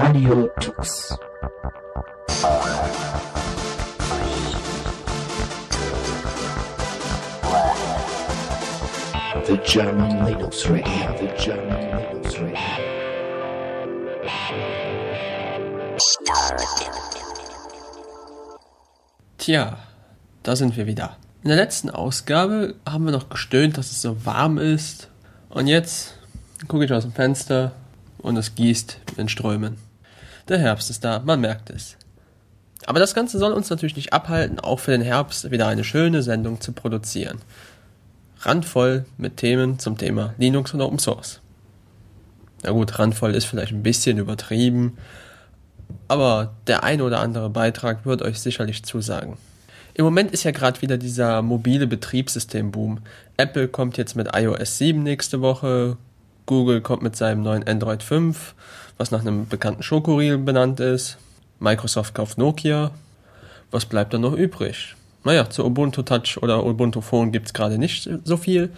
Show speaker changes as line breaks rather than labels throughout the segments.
Radio Tux. The German Linux Radio, the German Linux Radio.
Tja, da sind wir wieder. In der letzten Ausgabe haben wir noch gestöhnt, dass es so warm ist. Und jetzt gucke ich aus dem Fenster und es gießt in Strömen. Der Herbst ist da, man merkt es. Aber das Ganze soll uns natürlich nicht abhalten, auch für den Herbst wieder eine schöne Sendung zu produzieren. Randvoll mit Themen zum Thema Linux und Open Source. Na gut, randvoll ist vielleicht ein bisschen übertrieben, aber der ein oder andere Beitrag wird euch sicherlich zusagen. Im Moment ist ja gerade wieder dieser mobile Betriebssystem-Boom. Apple kommt jetzt mit iOS 7 nächste Woche, Google kommt mit seinem neuen Android 5, was nach einem bekannten Schokoriegel benannt ist. Microsoft kauft Nokia. Was bleibt dann noch übrig? Naja, zu Ubuntu Touch oder Ubuntu Phone gibt's gerade nicht so viel.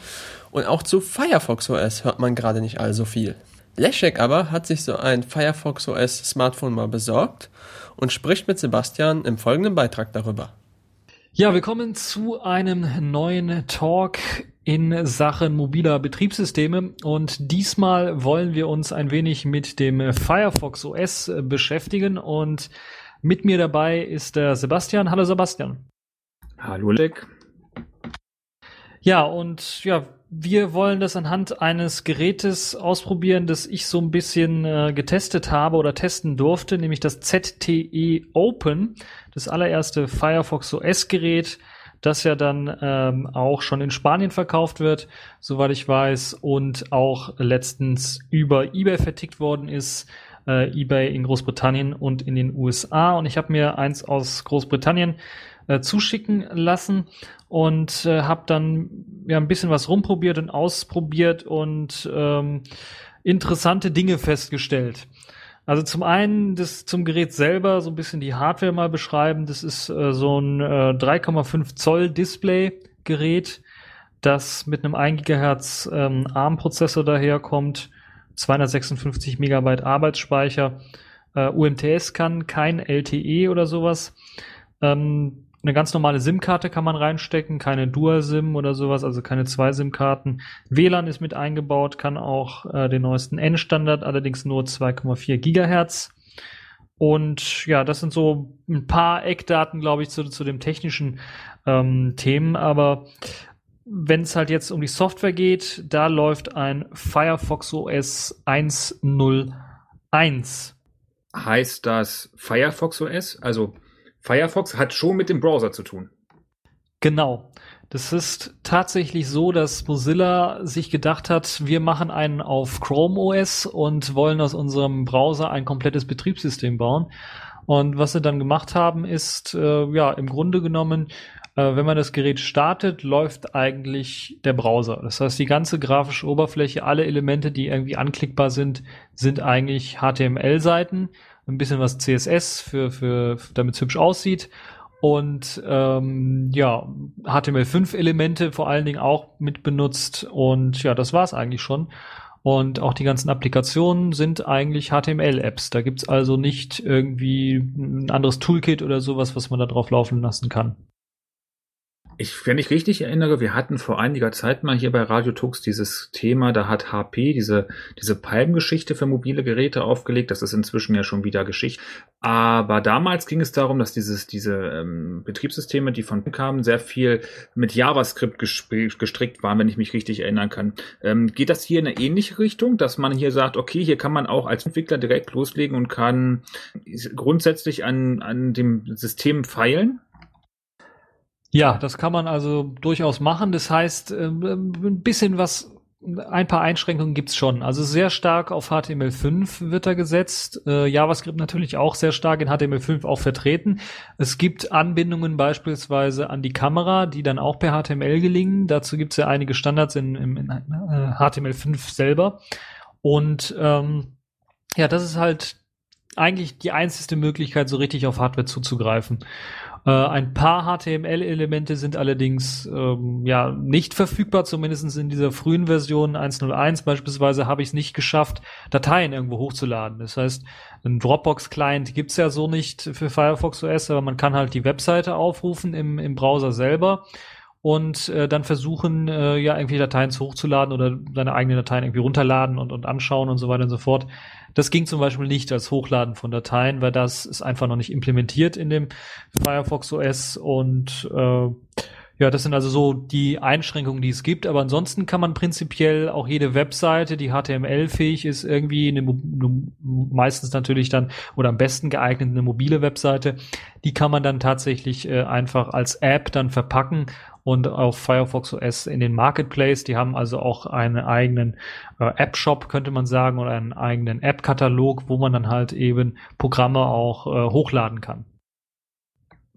Und auch zu Firefox OS hört man gerade nicht all so viel. Leszek aber hat sich so ein Firefox OS Smartphone mal besorgt und spricht mit Sebastian im folgenden Beitrag darüber.
Ja, willkommen zu einem neuen Talk in Sachen mobiler Betriebssysteme und diesmal wollen wir uns ein wenig mit dem Firefox OS beschäftigen und mit mir dabei ist der Sebastian. Hallo Sebastian.
Hallo Leck.
Ja, und ja, wir wollen das anhand eines Gerätes ausprobieren, das ich so ein bisschen äh, getestet habe oder testen durfte, nämlich das ZTE Open, das allererste Firefox OS Gerät, das ja dann ähm, auch schon in Spanien verkauft wird, soweit ich weiß, und auch letztens über eBay vertickt worden ist. Äh, eBay in Großbritannien und in den USA. Und ich habe mir eins aus Großbritannien äh, zuschicken lassen und äh, habe dann ja ein bisschen was rumprobiert und ausprobiert und ähm, interessante Dinge festgestellt. Also zum einen das zum Gerät selber so ein bisschen die Hardware mal beschreiben. Das ist äh, so ein äh, 3,5 Zoll Display Gerät, das mit einem 1 Gigahertz ähm, ARM Prozessor daherkommt, 256 Megabyte Arbeitsspeicher, äh, UMTS kann, kein LTE oder sowas. Ähm, eine ganz normale SIM-Karte kann man reinstecken, keine Dual-SIM oder sowas, also keine zwei SIM-Karten. WLAN ist mit eingebaut, kann auch äh, den neuesten N-Standard, allerdings nur 2,4 Gigahertz. Und ja, das sind so ein paar Eckdaten, glaube ich, zu, zu dem technischen ähm, Themen. Aber wenn es halt jetzt um die Software geht, da läuft ein Firefox OS 1.0.1.
Heißt das Firefox OS? Also Firefox hat schon mit dem Browser zu tun.
Genau. Das ist tatsächlich so, dass Mozilla sich gedacht hat, wir machen einen auf Chrome OS und wollen aus unserem Browser ein komplettes Betriebssystem bauen. Und was sie dann gemacht haben, ist, äh, ja, im Grunde genommen, äh, wenn man das Gerät startet, läuft eigentlich der Browser. Das heißt, die ganze grafische Oberfläche, alle Elemente, die irgendwie anklickbar sind, sind eigentlich HTML-Seiten ein bisschen was CSS für, für damit es hübsch aussieht. Und ähm, ja, HTML5-Elemente vor allen Dingen auch mit benutzt. Und ja, das war's eigentlich schon. Und auch die ganzen Applikationen sind eigentlich HTML-Apps. Da gibt's also nicht irgendwie ein anderes Toolkit oder sowas, was man da drauf laufen lassen kann
ich, wenn ich richtig erinnere, wir hatten vor einiger Zeit mal hier bei Radio Tux dieses Thema, da hat HP diese, diese Palmgeschichte für mobile Geräte aufgelegt. Das ist inzwischen ja schon wieder Geschichte. Aber damals ging es darum, dass dieses, diese ähm, Betriebssysteme, die von kamen, sehr viel mit JavaScript gestrickt waren, wenn ich mich richtig erinnern kann. Ähm, geht das hier in eine ähnliche Richtung, dass man hier sagt, okay, hier kann man auch als Entwickler direkt loslegen und kann grundsätzlich an, an dem System feilen?
Ja, das kann man also durchaus machen. Das heißt, ähm, ein bisschen was, ein paar Einschränkungen gibt's schon. Also sehr stark auf HTML5 wird da gesetzt. Äh, JavaScript natürlich auch sehr stark in HTML5 auch vertreten. Es gibt Anbindungen beispielsweise an die Kamera, die dann auch per HTML gelingen. Dazu gibt's ja einige Standards in, in, in äh, HTML5 selber. Und ähm, ja, das ist halt eigentlich die einzige Möglichkeit, so richtig auf Hardware zuzugreifen. Äh, ein paar HTML-Elemente sind allerdings ähm, ja nicht verfügbar, zumindest in dieser frühen Version 1.01 beispielsweise habe ich es nicht geschafft, Dateien irgendwo hochzuladen. Das heißt, ein Dropbox-Client gibt's ja so nicht für Firefox OS, aber man kann halt die Webseite aufrufen im, im Browser selber und äh, dann versuchen, äh, ja, irgendwie Dateien hochzuladen oder seine eigenen Dateien irgendwie runterladen und, und anschauen und so weiter und so fort. Das ging zum Beispiel nicht als Hochladen von Dateien, weil das ist einfach noch nicht implementiert in dem Firefox OS und äh, ja, das sind also so die Einschränkungen, die es gibt. Aber ansonsten kann man prinzipiell auch jede Webseite, die HTML-fähig ist, irgendwie eine, eine, meistens natürlich dann oder am besten geeignet eine mobile Webseite, die kann man dann tatsächlich äh, einfach als App dann verpacken und auf Firefox OS in den Marketplace. Die haben also auch einen eigenen äh, App-Shop, könnte man sagen, oder einen eigenen App-Katalog, wo man dann halt eben Programme auch äh, hochladen kann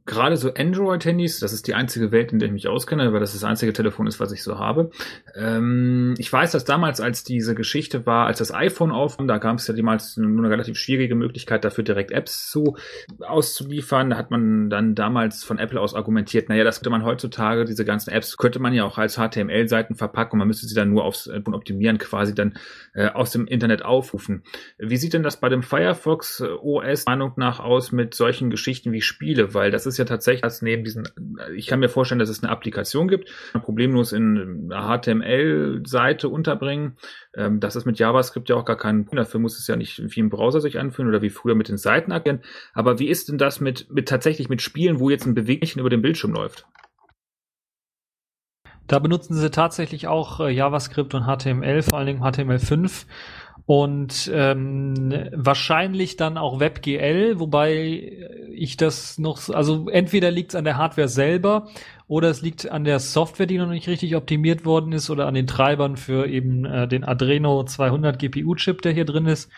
gerade so Android-Handys, das ist die einzige Welt, in der ich mich auskenne, weil das das einzige Telefon ist, was ich so habe. Ähm, ich weiß, dass damals, als diese Geschichte war, als das iPhone aufkam, da gab es ja damals nur eine relativ schwierige Möglichkeit, dafür direkt Apps zu auszuliefern. Da hat man dann damals von Apple aus argumentiert, naja, das könnte man heutzutage, diese ganzen Apps, könnte man ja auch als HTML-Seiten verpacken und man müsste sie dann nur aufs Optimieren quasi dann äh, aus dem Internet aufrufen. Wie sieht denn das bei dem Firefox OS Meinung nach aus mit solchen Geschichten wie Spiele? Weil das ist ja tatsächlich, dass neben diesen, ich kann mir vorstellen, dass es eine Applikation gibt, problemlos in einer HTML-Seite unterbringen. Ähm, das ist mit JavaScript ja auch gar kein Punkt. Dafür muss es ja nicht wie im Browser sich anfühlen oder wie früher mit den Seiten erkennen. Aber wie ist denn das mit, mit tatsächlich mit Spielen, wo jetzt ein Beweglichen über den Bildschirm läuft?
Da benutzen sie tatsächlich auch äh, JavaScript und HTML, vor allen Dingen HTML5 und ähm, wahrscheinlich dann auch WebGL, wobei ich das noch, also entweder liegt es an der Hardware selber oder es liegt an der Software, die noch nicht richtig optimiert worden ist oder an den Treibern für eben äh, den Adreno 200 GPU-Chip, der hier drin ist,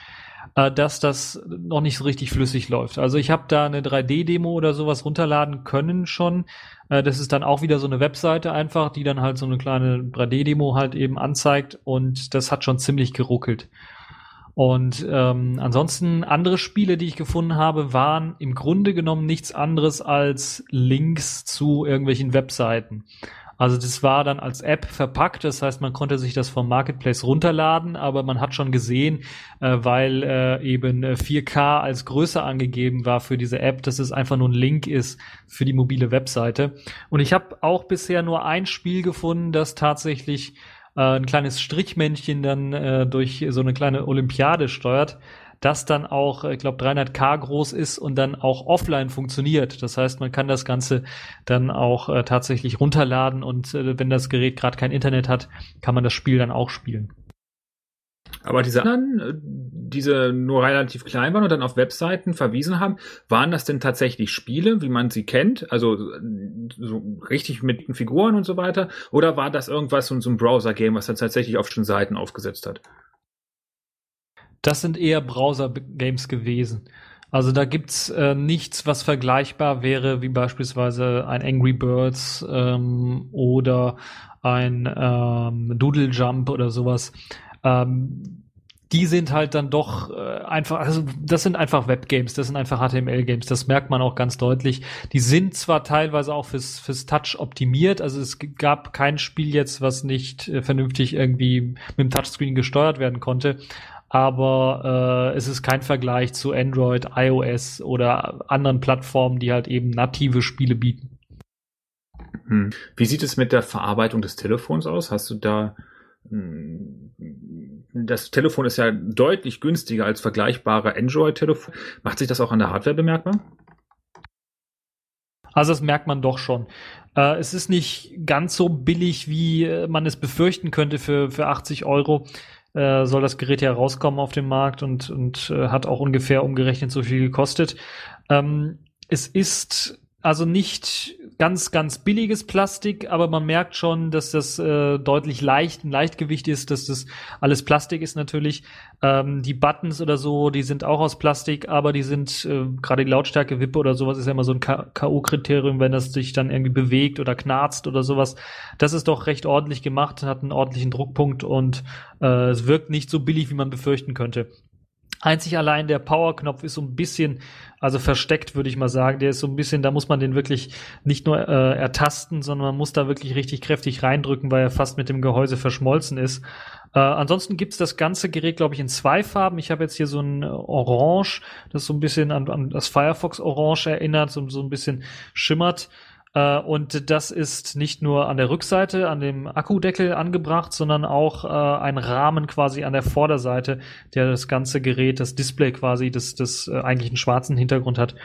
äh, dass das noch nicht so richtig flüssig läuft. Also ich habe da eine 3D-Demo oder sowas runterladen können schon. Äh, das ist dann auch wieder so eine Webseite einfach, die dann halt so eine kleine 3D-Demo halt eben anzeigt und das hat schon ziemlich geruckelt. Und ähm, ansonsten andere Spiele, die ich gefunden habe, waren im Grunde genommen nichts anderes als Links zu irgendwelchen Webseiten. Also das war dann als App verpackt, das heißt, man konnte sich das vom Marketplace runterladen, aber man hat schon gesehen, äh, weil äh, eben 4K äh, als Größe angegeben war für diese App, dass es einfach nur ein Link ist für die mobile Webseite. Und ich habe auch bisher nur ein Spiel gefunden, das tatsächlich äh, ein kleines Strichmännchen dann äh, durch so eine kleine Olympiade steuert, das dann auch, ich glaube, 300k groß ist und dann auch offline funktioniert. Das heißt, man kann das Ganze dann auch äh, tatsächlich runterladen und äh, wenn das Gerät gerade kein Internet hat, kann man das Spiel dann auch spielen.
Aber diese anderen, äh, diese nur relativ klein waren und dann auf Webseiten verwiesen haben, waren das denn tatsächlich Spiele, wie man sie kennt? Also so richtig mit Figuren und so weiter? Oder war das irgendwas so ein Browser-Game, was dann tatsächlich auf schon Seiten aufgesetzt hat?
Das sind eher Browser-Games gewesen. Also da gibt's äh, nichts, was vergleichbar wäre, wie beispielsweise ein Angry Birds ähm, oder ein ähm, Doodle Jump oder sowas ähm, die sind halt dann doch äh, einfach, also das sind einfach Webgames, das sind einfach HTML-Games, das merkt man auch ganz deutlich. Die sind zwar teilweise auch fürs, fürs Touch optimiert, also es gab kein Spiel jetzt, was nicht äh, vernünftig irgendwie mit dem Touchscreen gesteuert werden konnte, aber äh, es ist kein Vergleich zu Android, iOS oder anderen Plattformen, die halt eben native Spiele bieten.
Hm. Wie sieht es mit der Verarbeitung des Telefons aus? Hast du da das Telefon ist ja deutlich günstiger als vergleichbare Android-Telefon. Macht sich das auch an der Hardware bemerkbar?
Also das merkt man doch schon. Äh, es ist nicht ganz so billig, wie äh, man es befürchten könnte für, für 80 Euro. Äh, soll das Gerät ja rauskommen auf dem Markt und, und äh, hat auch ungefähr umgerechnet so viel gekostet. Ähm, es ist also nicht ganz, ganz billiges Plastik, aber man merkt schon, dass das äh, deutlich leicht, ein Leichtgewicht ist, dass das alles Plastik ist natürlich. Ähm, die Buttons oder so, die sind auch aus Plastik, aber die sind, äh, gerade die Lautstärke Wippe oder sowas ist ja immer so ein K.O.-Kriterium, wenn das sich dann irgendwie bewegt oder knarzt oder sowas. Das ist doch recht ordentlich gemacht, hat einen ordentlichen Druckpunkt und äh, es wirkt nicht so billig, wie man befürchten könnte. Einzig allein der Power-Knopf ist so ein bisschen, also versteckt, würde ich mal sagen. Der ist so ein bisschen, da muss man den wirklich nicht nur äh, ertasten, sondern man muss da wirklich richtig kräftig reindrücken, weil er fast mit dem Gehäuse verschmolzen ist. Äh, ansonsten gibt's das ganze Gerät, glaube ich, in zwei Farben. Ich habe jetzt hier so ein Orange, das so ein bisschen an, an das Firefox Orange erinnert, so, so ein bisschen schimmert. Äh, und das ist nicht nur an der Rückseite, an dem Akkudeckel angebracht, sondern auch äh, ein Rahmen quasi an der Vorderseite, der das ganze Gerät, das Display quasi, das, das äh, eigentlich einen schwarzen Hintergrund hat,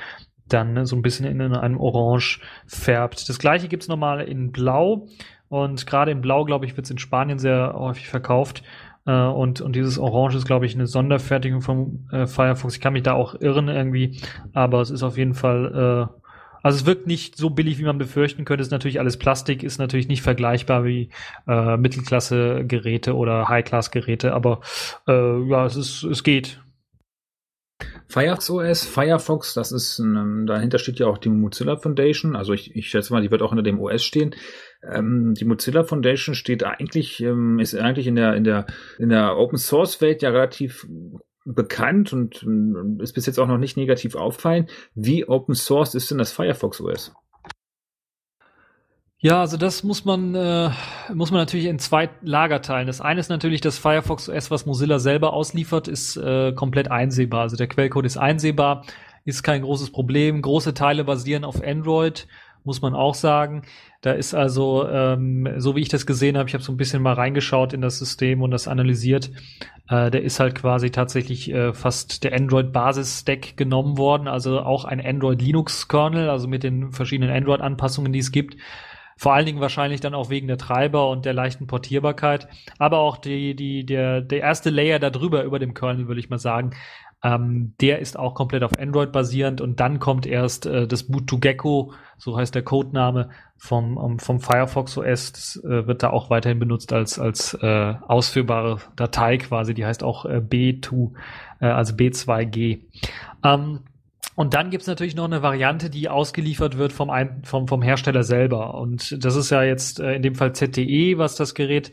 dann so ein bisschen in einem Orange färbt. Das gleiche gibt's nochmal in Blau. Und gerade in Blau, glaube ich, wird's in Spanien sehr häufig verkauft. Uh, und, und dieses Orange ist, glaube ich, eine Sonderfertigung vom äh, Firefox. Ich kann mich da auch irren irgendwie, aber es ist auf jeden Fall äh, also es wirkt nicht so billig, wie man befürchten könnte. Es ist natürlich alles Plastik, ist natürlich nicht vergleichbar wie äh, Mittelklasse-Geräte oder High-Class-Geräte, aber äh, ja, es ist, es geht.
Firefox OS, Firefox, das ist, ein, dahinter steht ja auch die Mozilla Foundation. Also ich, ich schätze mal, die wird auch unter dem OS stehen. Ähm, die Mozilla Foundation steht eigentlich, ähm, ist eigentlich in der, in der, in der Open Source Welt ja relativ bekannt und ist bis jetzt auch noch nicht negativ auffallen. Wie Open Source ist denn das Firefox OS?
Ja, also das muss man äh, muss man natürlich in zwei Lager teilen. Das eine ist natürlich das Firefox OS, was Mozilla selber ausliefert, ist äh, komplett einsehbar. Also der Quellcode ist einsehbar, ist kein großes Problem. Große Teile basieren auf Android muss man auch sagen. Da ist also, ähm, so wie ich das gesehen habe, ich habe so ein bisschen mal reingeschaut in das System und das analysiert. Äh, der ist halt quasi tatsächlich äh, fast der Android-Basis-Stack genommen worden, also auch ein Android-Linux-Kernel, also mit den verschiedenen Android-Anpassungen, die es gibt. Vor allen Dingen wahrscheinlich dann auch wegen der Treiber und der leichten Portierbarkeit. Aber auch die, die, der, der erste Layer darüber, über dem Kernel, würde ich mal sagen, ähm, der ist auch komplett auf Android basierend und dann kommt erst äh, das Boot to Gecko, so heißt der Codename vom, um, vom Firefox OS. Das äh, wird da auch weiterhin benutzt als, als äh, ausführbare Datei quasi. Die heißt auch äh, B2, äh, also B2G. Ähm, und dann gibt's natürlich noch eine Variante, die ausgeliefert wird vom, Ein vom, vom Hersteller selber. Und das ist ja jetzt äh, in dem Fall ZTE, was das Gerät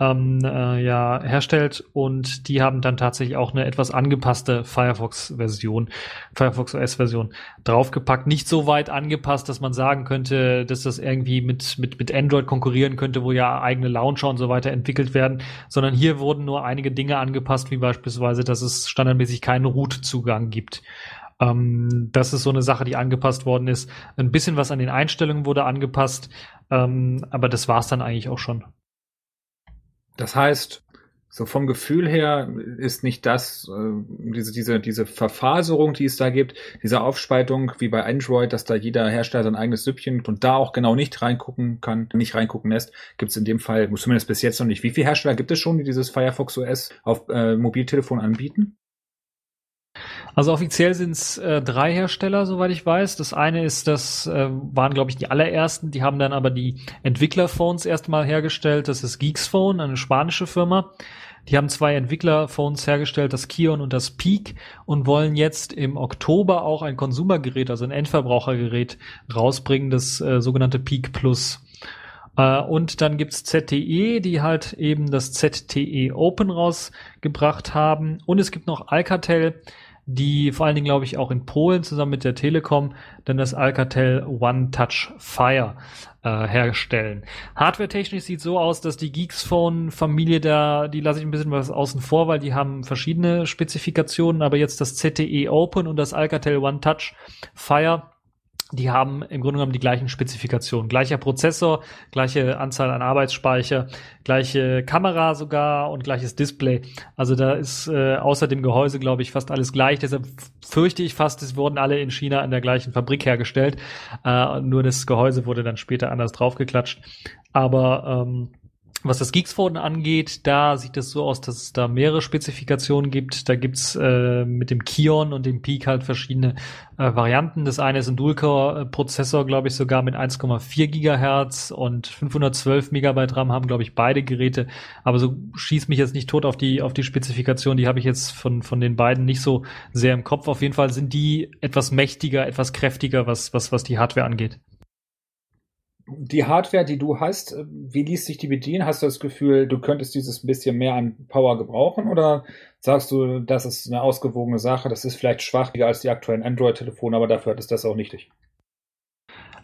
ähm, äh, ja herstellt und die haben dann tatsächlich auch eine etwas angepasste Firefox-Version, Firefox OS-Version draufgepackt. Nicht so weit angepasst, dass man sagen könnte, dass das irgendwie mit mit mit Android konkurrieren könnte, wo ja eigene Launcher und so weiter entwickelt werden, sondern hier wurden nur einige Dinge angepasst, wie beispielsweise, dass es standardmäßig keinen Root-Zugang gibt. Ähm, das ist so eine Sache, die angepasst worden ist. Ein bisschen was an den Einstellungen wurde angepasst, ähm, aber das war's dann eigentlich auch schon.
Das heißt, so vom Gefühl her ist nicht das, äh, diese, diese, diese Verfaserung, die es da gibt, diese Aufspaltung wie bei Android, dass da jeder Hersteller sein eigenes Süppchen und da auch genau nicht reingucken kann, nicht reingucken lässt, gibt es in dem Fall, zumindest bis jetzt noch nicht. Wie viele Hersteller gibt es schon, die dieses Firefox OS auf äh, Mobiltelefon anbieten?
Also offiziell sind es äh, drei Hersteller, soweit ich weiß. Das eine ist, das äh, waren, glaube ich, die allerersten. Die haben dann aber die Entwicklerphones erstmal hergestellt. Das ist Geeksphone, eine spanische Firma. Die haben zwei Entwicklerphones hergestellt, das Kion und das Peak, und wollen jetzt im Oktober auch ein Konsumergerät, also ein Endverbrauchergerät rausbringen, das äh, sogenannte Peak Plus. Uh, und dann gibt's ZTE, die halt eben das ZTE Open rausgebracht haben. Und es gibt noch Alcatel, die vor allen Dingen, glaube ich, auch in Polen zusammen mit der Telekom dann das Alcatel One Touch Fire äh, herstellen. Hardware-technisch sieht so aus, dass die Geeks-Phone-Familie da, die lasse ich ein bisschen was außen vor, weil die haben verschiedene Spezifikationen, aber jetzt das ZTE Open und das Alcatel One Touch Fire die haben im Grunde genommen die gleichen Spezifikationen. Gleicher Prozessor, gleiche Anzahl an Arbeitsspeicher, gleiche Kamera sogar und gleiches Display. Also da ist äh, außer dem Gehäuse, glaube ich, fast alles gleich. Deshalb fürchte ich fast, es wurden alle in China in der gleichen Fabrik hergestellt. Äh, nur das Gehäuse wurde dann später anders draufgeklatscht. Aber ähm, was das Geeksphone angeht, da sieht es so aus, dass es da mehrere Spezifikationen gibt. Da gibt's äh, mit dem Kion und dem Peak halt verschiedene äh, Varianten. Das eine ist ein Dual-Core-Prozessor, glaube ich, sogar mit 1,4 Gigahertz und 512 Megabyte RAM haben, glaube ich, beide Geräte. Aber so schießt mich jetzt nicht tot auf die, auf die Spezifikation. Die habe ich jetzt von, von den beiden nicht so sehr im Kopf. Auf jeden Fall sind die etwas mächtiger, etwas kräftiger, was, was, was die Hardware angeht.
Die Hardware, die du hast, äh, wie ließ sich die bedienen? Hast du das Gefühl, du könntest dieses bisschen mehr an Power gebrauchen oder sagst du, das ist eine ausgewogene Sache, das ist vielleicht schwacher als die aktuellen Android-Telefone, aber dafür ist das auch nichtig?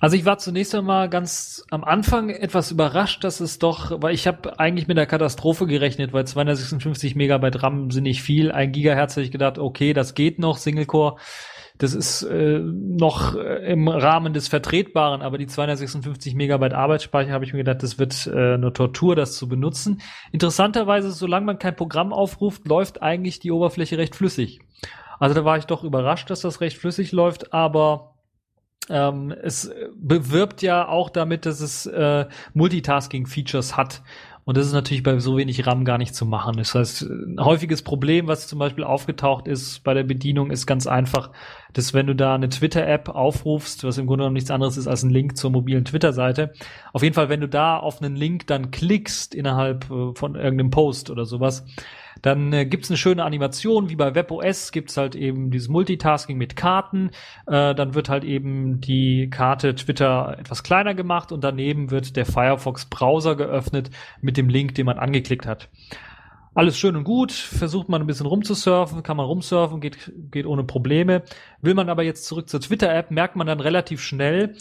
Also ich war zunächst einmal ganz am Anfang etwas überrascht, dass es doch, weil ich habe eigentlich mit der Katastrophe gerechnet, weil 256 Megabyte RAM sind nicht viel, ein Gigahertz hätte ich gedacht, okay, das geht noch, Single Core das ist äh, noch äh, im Rahmen des Vertretbaren, aber die 256 Megabyte Arbeitsspeicher habe ich mir gedacht, das wird äh, eine Tortur, das zu benutzen. Interessanterweise, solange man kein Programm aufruft, läuft eigentlich die Oberfläche recht flüssig. Also da war ich doch überrascht, dass das recht flüssig läuft, aber ähm, es bewirbt ja auch damit, dass es äh, Multitasking-Features hat. Und das ist natürlich bei so wenig RAM gar nicht zu machen. Das heißt, ein häufiges Problem, was zum Beispiel aufgetaucht ist bei der Bedienung, ist ganz einfach, dass wenn du da eine Twitter-App aufrufst, was im Grunde genommen nichts anderes ist als ein Link zur mobilen Twitter-Seite, auf jeden Fall, wenn du da auf einen Link dann klickst innerhalb äh, von irgendeinem Post oder sowas, dann äh, gibt's eine schöne Animation, wie bei WebOS gibt's halt eben dieses Multitasking mit Karten. Äh, dann wird halt eben die Karte Twitter etwas kleiner gemacht und daneben wird der Firefox Browser geöffnet mit dem Link, den man angeklickt hat. Alles schön und gut, versucht man ein bisschen rumzusurfen, kann man rumsurfen, geht, geht ohne Probleme. Will man aber jetzt zurück zur Twitter-App, merkt man dann relativ schnell,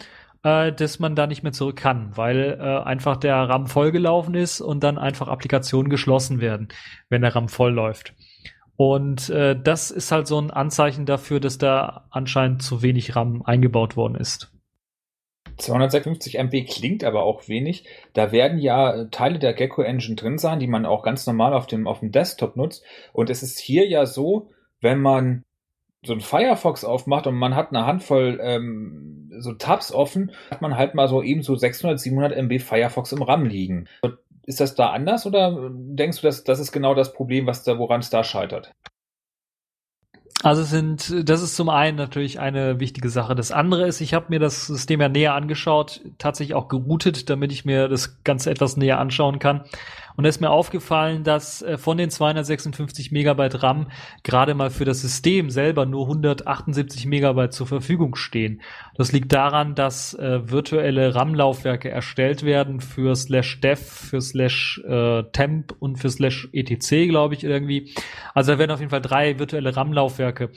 äh, dass man da nicht mehr zurück kann, weil äh, einfach der RAM vollgelaufen ist und dann einfach Applikationen geschlossen werden, wenn der RAM voll läuft. Und äh, das ist halt so ein Anzeichen dafür, dass da anscheinend zu wenig RAM eingebaut worden ist.
256 MB klingt aber auch wenig. Da werden ja Teile der Gecko Engine drin sein, die man auch ganz normal auf dem, auf dem Desktop nutzt. Und es ist hier ja so, wenn man so ein Firefox aufmacht und man hat eine Handvoll ähm, so Tabs offen, hat man halt mal so eben so 600, 700 MB Firefox im RAM liegen. Ist das da anders oder denkst du, dass das ist genau das Problem, was da, woran es da scheitert?
Also sind, das ist zum einen natürlich eine wichtige Sache. Das andere ist, ich habe mir das System ja näher angeschaut, tatsächlich auch geroutet, damit ich mir das Ganze etwas näher anschauen kann. Und da ist mir aufgefallen, dass äh, von den 256 Megabyte RAM gerade mal für das System selber nur 178 Megabyte zur Verfügung stehen. Das liegt daran, dass äh, virtuelle RAM-Laufwerke erstellt werden für slash dev, für slash äh, temp und für slash etc, glaube ich, irgendwie. Also da werden auf jeden Fall drei virtuelle RAM-Laufwerke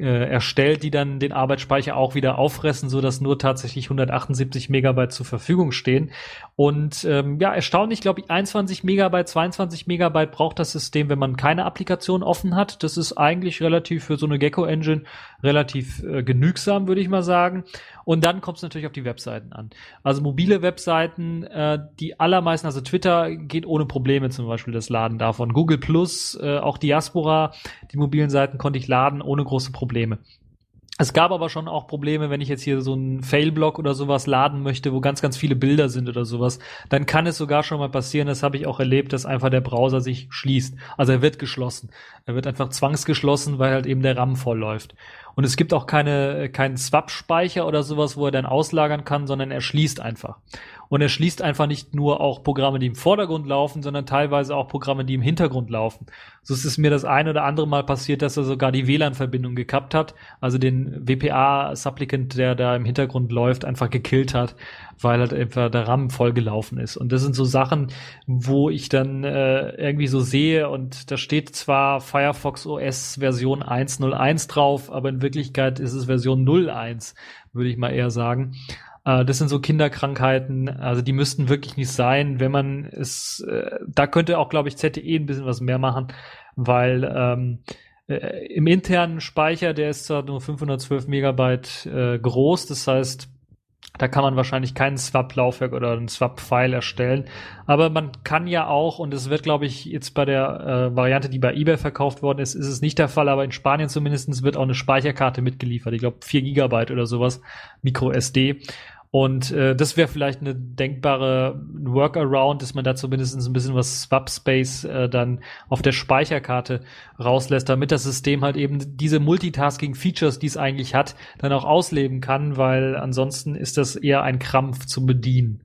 äh, erstellt, die dann den Arbeitsspeicher auch wieder auffressen, so dass nur tatsächlich 178 Megabyte zur Verfügung stehen. Und ähm, ja, erstaunlich, glaube ich, 21 Megabyte, 22 Megabyte braucht das System, wenn man keine Applikation offen hat. Das ist eigentlich relativ für so eine Gecko Engine relativ äh, genügsam, würde ich mal sagen. Und dann kommt es natürlich auf die Webseiten an. Also mobile Webseiten, äh, die allermeisten, also Twitter geht ohne Probleme zum Beispiel das Laden davon. Google Plus, äh, auch Diaspora, die mobilen Seiten konnte ich laden ohne große Probleme. Es gab aber schon auch Probleme, wenn ich jetzt hier so einen Fail-Block oder sowas laden möchte, wo ganz, ganz viele Bilder sind oder sowas, dann kann es sogar schon mal passieren, das habe ich auch erlebt, dass einfach der Browser sich schließt. Also er wird geschlossen. Er wird einfach zwangsgeschlossen, weil halt eben der RAM voll läuft. Und es gibt auch keine, keinen Swap-Speicher oder sowas, wo er dann auslagern kann, sondern er schließt einfach. Und er schließt einfach nicht nur auch Programme, die im Vordergrund laufen, sondern teilweise auch Programme, die im Hintergrund laufen. So ist es mir das ein oder andere Mal passiert, dass er sogar die WLAN-Verbindung gekappt hat, also den WPA-Supplicant, der da im Hintergrund läuft, einfach gekillt hat, weil halt einfach der RAM vollgelaufen ist. Und das sind so Sachen, wo ich dann äh, irgendwie so sehe und da steht zwar Firefox OS Version 1.01 drauf, aber in Wirklichkeit ist es Version 01, würde ich mal eher sagen. Äh, das sind so Kinderkrankheiten, also die müssten wirklich nicht sein, wenn man es, äh, da könnte auch, glaube ich, ZTE ein bisschen was mehr machen, weil ähm, äh, im internen Speicher, der ist zwar nur 512 Megabyte äh, groß, das heißt, da kann man wahrscheinlich keinen Swap-Laufwerk oder einen Swap-File erstellen. Aber man kann ja auch, und es wird, glaube ich, jetzt bei der äh, Variante, die bei eBay verkauft worden ist, ist es nicht der Fall, aber in Spanien zumindest wird auch eine Speicherkarte mitgeliefert. Ich glaube, 4 Gigabyte oder sowas, Micro SD. Und äh, das wäre vielleicht eine denkbare Workaround, dass man da zumindest ein bisschen was Swap Space äh, dann auf der Speicherkarte rauslässt, damit das System halt eben diese Multitasking-Features, die es eigentlich hat, dann auch ausleben kann, weil ansonsten ist das eher ein Krampf zu bedienen.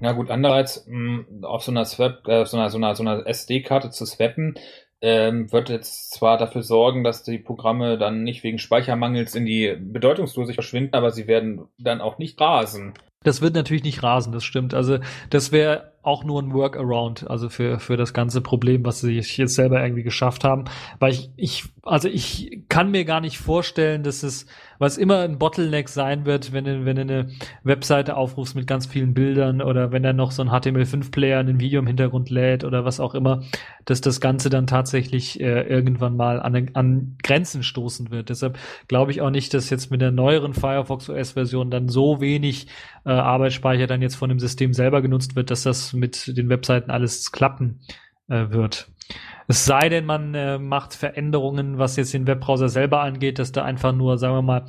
Na gut, andererseits mh, auf so einer Swap, äh, so einer, so einer, so einer SD-Karte zu swappen, ähm, wird jetzt zwar dafür sorgen, dass die Programme dann nicht wegen Speichermangels in die Bedeutungslosigkeit verschwinden, aber sie werden dann auch nicht rasen.
Das wird natürlich nicht rasen, das stimmt. Also das wäre auch nur ein Workaround, also für, für das ganze Problem, was sie jetzt selber irgendwie geschafft haben. Weil ich, ich, also ich kann mir gar nicht vorstellen, dass es, was immer ein Bottleneck sein wird, wenn du, wenn du eine Webseite aufrufst mit ganz vielen Bildern oder wenn er noch so ein HTML5-Player, ein Video im Hintergrund lädt oder was auch immer, dass das Ganze dann tatsächlich äh, irgendwann mal an, an Grenzen stoßen wird. Deshalb glaube ich auch nicht, dass jetzt mit der neueren Firefox OS-Version dann so wenig äh, Arbeitsspeicher dann jetzt von dem System selber genutzt wird, dass das mit den Webseiten alles klappen äh, wird. Es sei denn, man äh, macht Veränderungen, was jetzt den Webbrowser selber angeht, dass da einfach nur, sagen wir mal,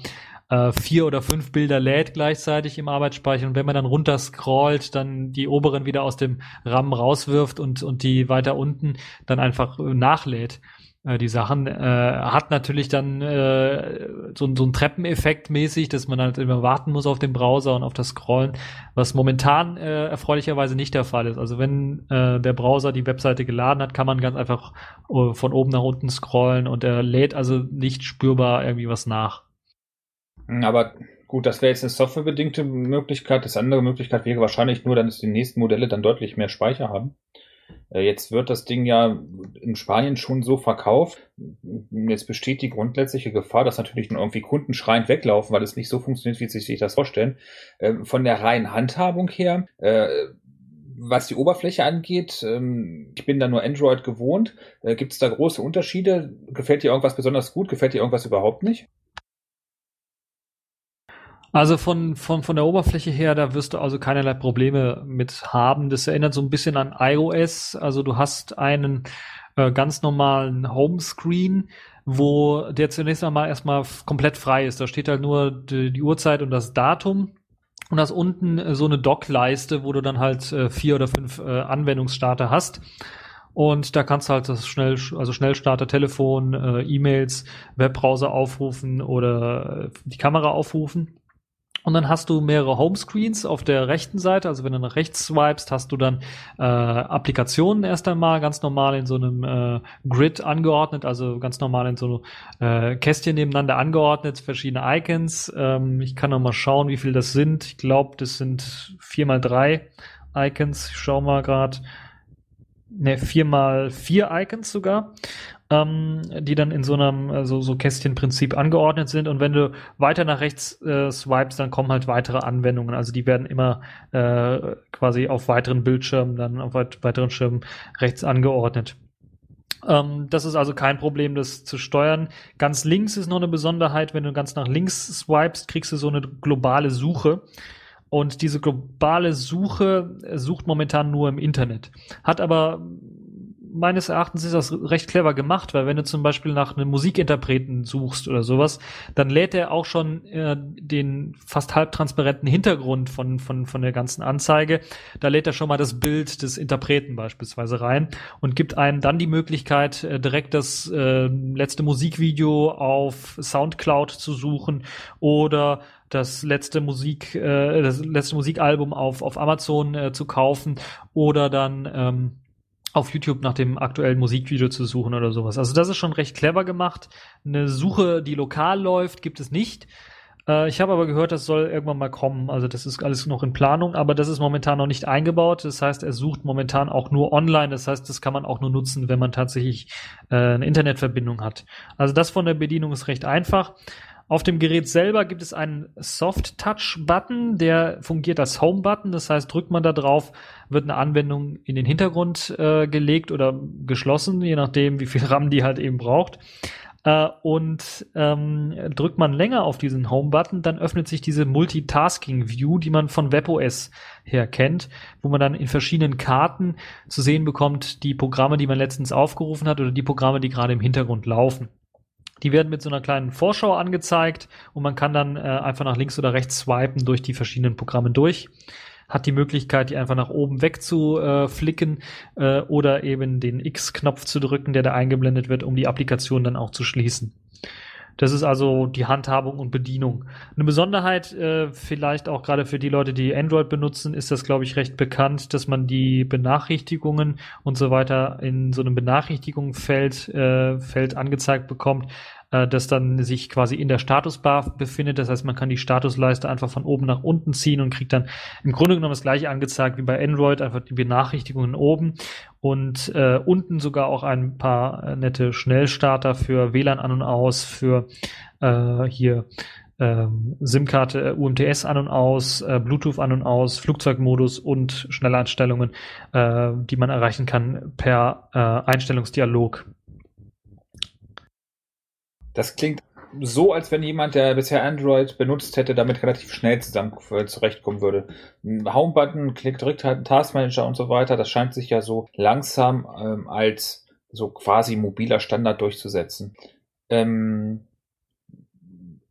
äh, vier oder fünf Bilder lädt gleichzeitig im Arbeitsspeicher und wenn man dann runter scrollt, dann die oberen wieder aus dem RAM rauswirft und, und die weiter unten dann einfach äh, nachlädt die Sachen. Äh, hat natürlich dann äh, so, so ein Treppeneffekt mäßig, dass man halt immer warten muss auf den Browser und auf das Scrollen, was momentan äh, erfreulicherweise nicht der Fall ist. Also wenn äh, der Browser die Webseite geladen hat, kann man ganz einfach uh, von oben nach unten scrollen und er lädt also nicht spürbar irgendwie was nach.
Hm, aber gut, das wäre jetzt eine softwarebedingte Möglichkeit. Das andere Möglichkeit wäre wahrscheinlich nur, dass die nächsten Modelle dann deutlich mehr Speicher haben. Äh, jetzt wird das Ding ja in Spanien schon so verkauft. Jetzt besteht die grundsätzliche Gefahr, dass natürlich irgendwie Kunden schreiend weglaufen, weil es nicht so funktioniert, wie sie sich das vorstellen. Ähm, von der reinen Handhabung her, äh, was die Oberfläche angeht, ähm, ich bin da nur Android gewohnt. Äh, Gibt es da große Unterschiede? Gefällt dir irgendwas besonders gut? Gefällt dir irgendwas überhaupt nicht?
Also von, von, von der Oberfläche her, da wirst du also keinerlei Probleme mit haben. Das erinnert so ein bisschen an iOS. Also du hast einen äh, ganz normalen Homescreen, wo der zunächst einmal erstmal komplett frei ist. Da steht halt nur die, die Uhrzeit und das Datum. Und hast unten äh, so eine Dock-Leiste, wo du dann halt äh, vier oder fünf äh, Anwendungsstarter hast. Und da kannst du halt das schnell, also Schnellstarter, Telefon, äh, E-Mails, Webbrowser aufrufen oder äh, die Kamera aufrufen. Und dann hast du mehrere Homescreens auf der rechten Seite. Also wenn du nach rechts swipest, hast du dann äh, Applikationen erst einmal ganz normal in so einem äh, Grid angeordnet, also ganz normal in so äh, Kästchen nebeneinander angeordnet, verschiedene Icons. Ähm, ich kann noch mal schauen, wie viel das sind. Ich glaube, das sind vier mal drei Icons. Ich schau mal gerade. Ne, vier mal vier Icons sogar ähm, die dann in so einem also so Kästchenprinzip angeordnet sind. Und wenn du weiter nach rechts äh, swipes, dann kommen halt weitere Anwendungen. Also die werden immer äh, quasi auf weiteren Bildschirmen, dann auf weit weiteren Schirmen rechts angeordnet. Ähm, das ist also kein Problem, das zu steuern. Ganz links ist noch eine Besonderheit. Wenn du ganz nach links swipest, kriegst du so eine globale Suche. Und diese globale Suche sucht momentan nur im Internet. Hat aber meines Erachtens ist das recht clever gemacht, weil wenn du zum Beispiel nach einem Musikinterpreten suchst oder sowas, dann lädt er auch schon äh, den fast halbtransparenten Hintergrund von, von, von der ganzen Anzeige. Da lädt er schon mal das Bild des Interpreten beispielsweise rein und gibt einem dann die Möglichkeit, äh, direkt das äh, letzte Musikvideo auf Soundcloud zu suchen oder das letzte Musik, äh, das letzte Musikalbum auf, auf Amazon äh, zu kaufen oder dann ähm, auf YouTube nach dem aktuellen Musikvideo zu suchen oder sowas. Also das ist schon recht clever gemacht. Eine Suche, die lokal läuft, gibt es nicht. Äh, ich habe aber gehört, das soll irgendwann mal kommen. Also das ist alles noch in Planung, aber das ist momentan noch nicht eingebaut. Das heißt, er sucht momentan auch nur online. Das heißt, das kann man auch nur nutzen, wenn man tatsächlich äh, eine Internetverbindung hat. Also das von der Bedienung ist recht einfach. Auf dem Gerät selber gibt es einen Soft-Touch-Button, der fungiert als Home-Button. Das heißt, drückt man da drauf, wird eine Anwendung in den Hintergrund äh, gelegt oder geschlossen, je nachdem, wie viel RAM die halt eben braucht. Äh, und ähm, drückt man länger auf diesen Home-Button, dann öffnet sich diese Multitasking-View, die man von WebOS her kennt, wo man dann in verschiedenen Karten zu sehen bekommt, die Programme, die man letztens aufgerufen hat oder die Programme, die gerade im Hintergrund laufen. Die werden mit so einer kleinen Vorschau angezeigt und man kann dann äh, einfach nach links oder rechts swipen durch die verschiedenen Programme durch. Hat die Möglichkeit, die einfach nach oben weg zu äh, flicken äh, oder eben den X-Knopf zu drücken, der da eingeblendet wird, um die Applikation dann auch zu schließen. Das ist also die Handhabung und Bedienung. Eine Besonderheit, äh, vielleicht auch gerade für die Leute, die Android benutzen, ist das, glaube ich, recht bekannt, dass man die Benachrichtigungen und so weiter in so einem Benachrichtigungsfeld äh, Feld angezeigt bekommt. Äh, das dann sich quasi in der Statusbar befindet. Das heißt, man kann die Statusleiste einfach von oben nach unten ziehen und kriegt dann im Grunde genommen das gleiche angezeigt wie bei Android, einfach die Benachrichtigungen oben und äh, unten sogar auch ein paar äh, nette Schnellstarter für WLAN an und aus, für äh, hier ähm, SIM-Karte äh, UMTS an und aus, Bluetooth an und aus, Flugzeugmodus und Schnelleinstellungen, die man erreichen kann per Einstellungsdialog.
Das klingt so, als wenn jemand, der bisher Android benutzt hätte, damit relativ schnell zusammen äh, zurechtkommen würde. Home-Button, Klick direkt halt ein Taskmanager und so weiter, das scheint sich ja so langsam ähm, als so quasi mobiler Standard durchzusetzen. Ähm,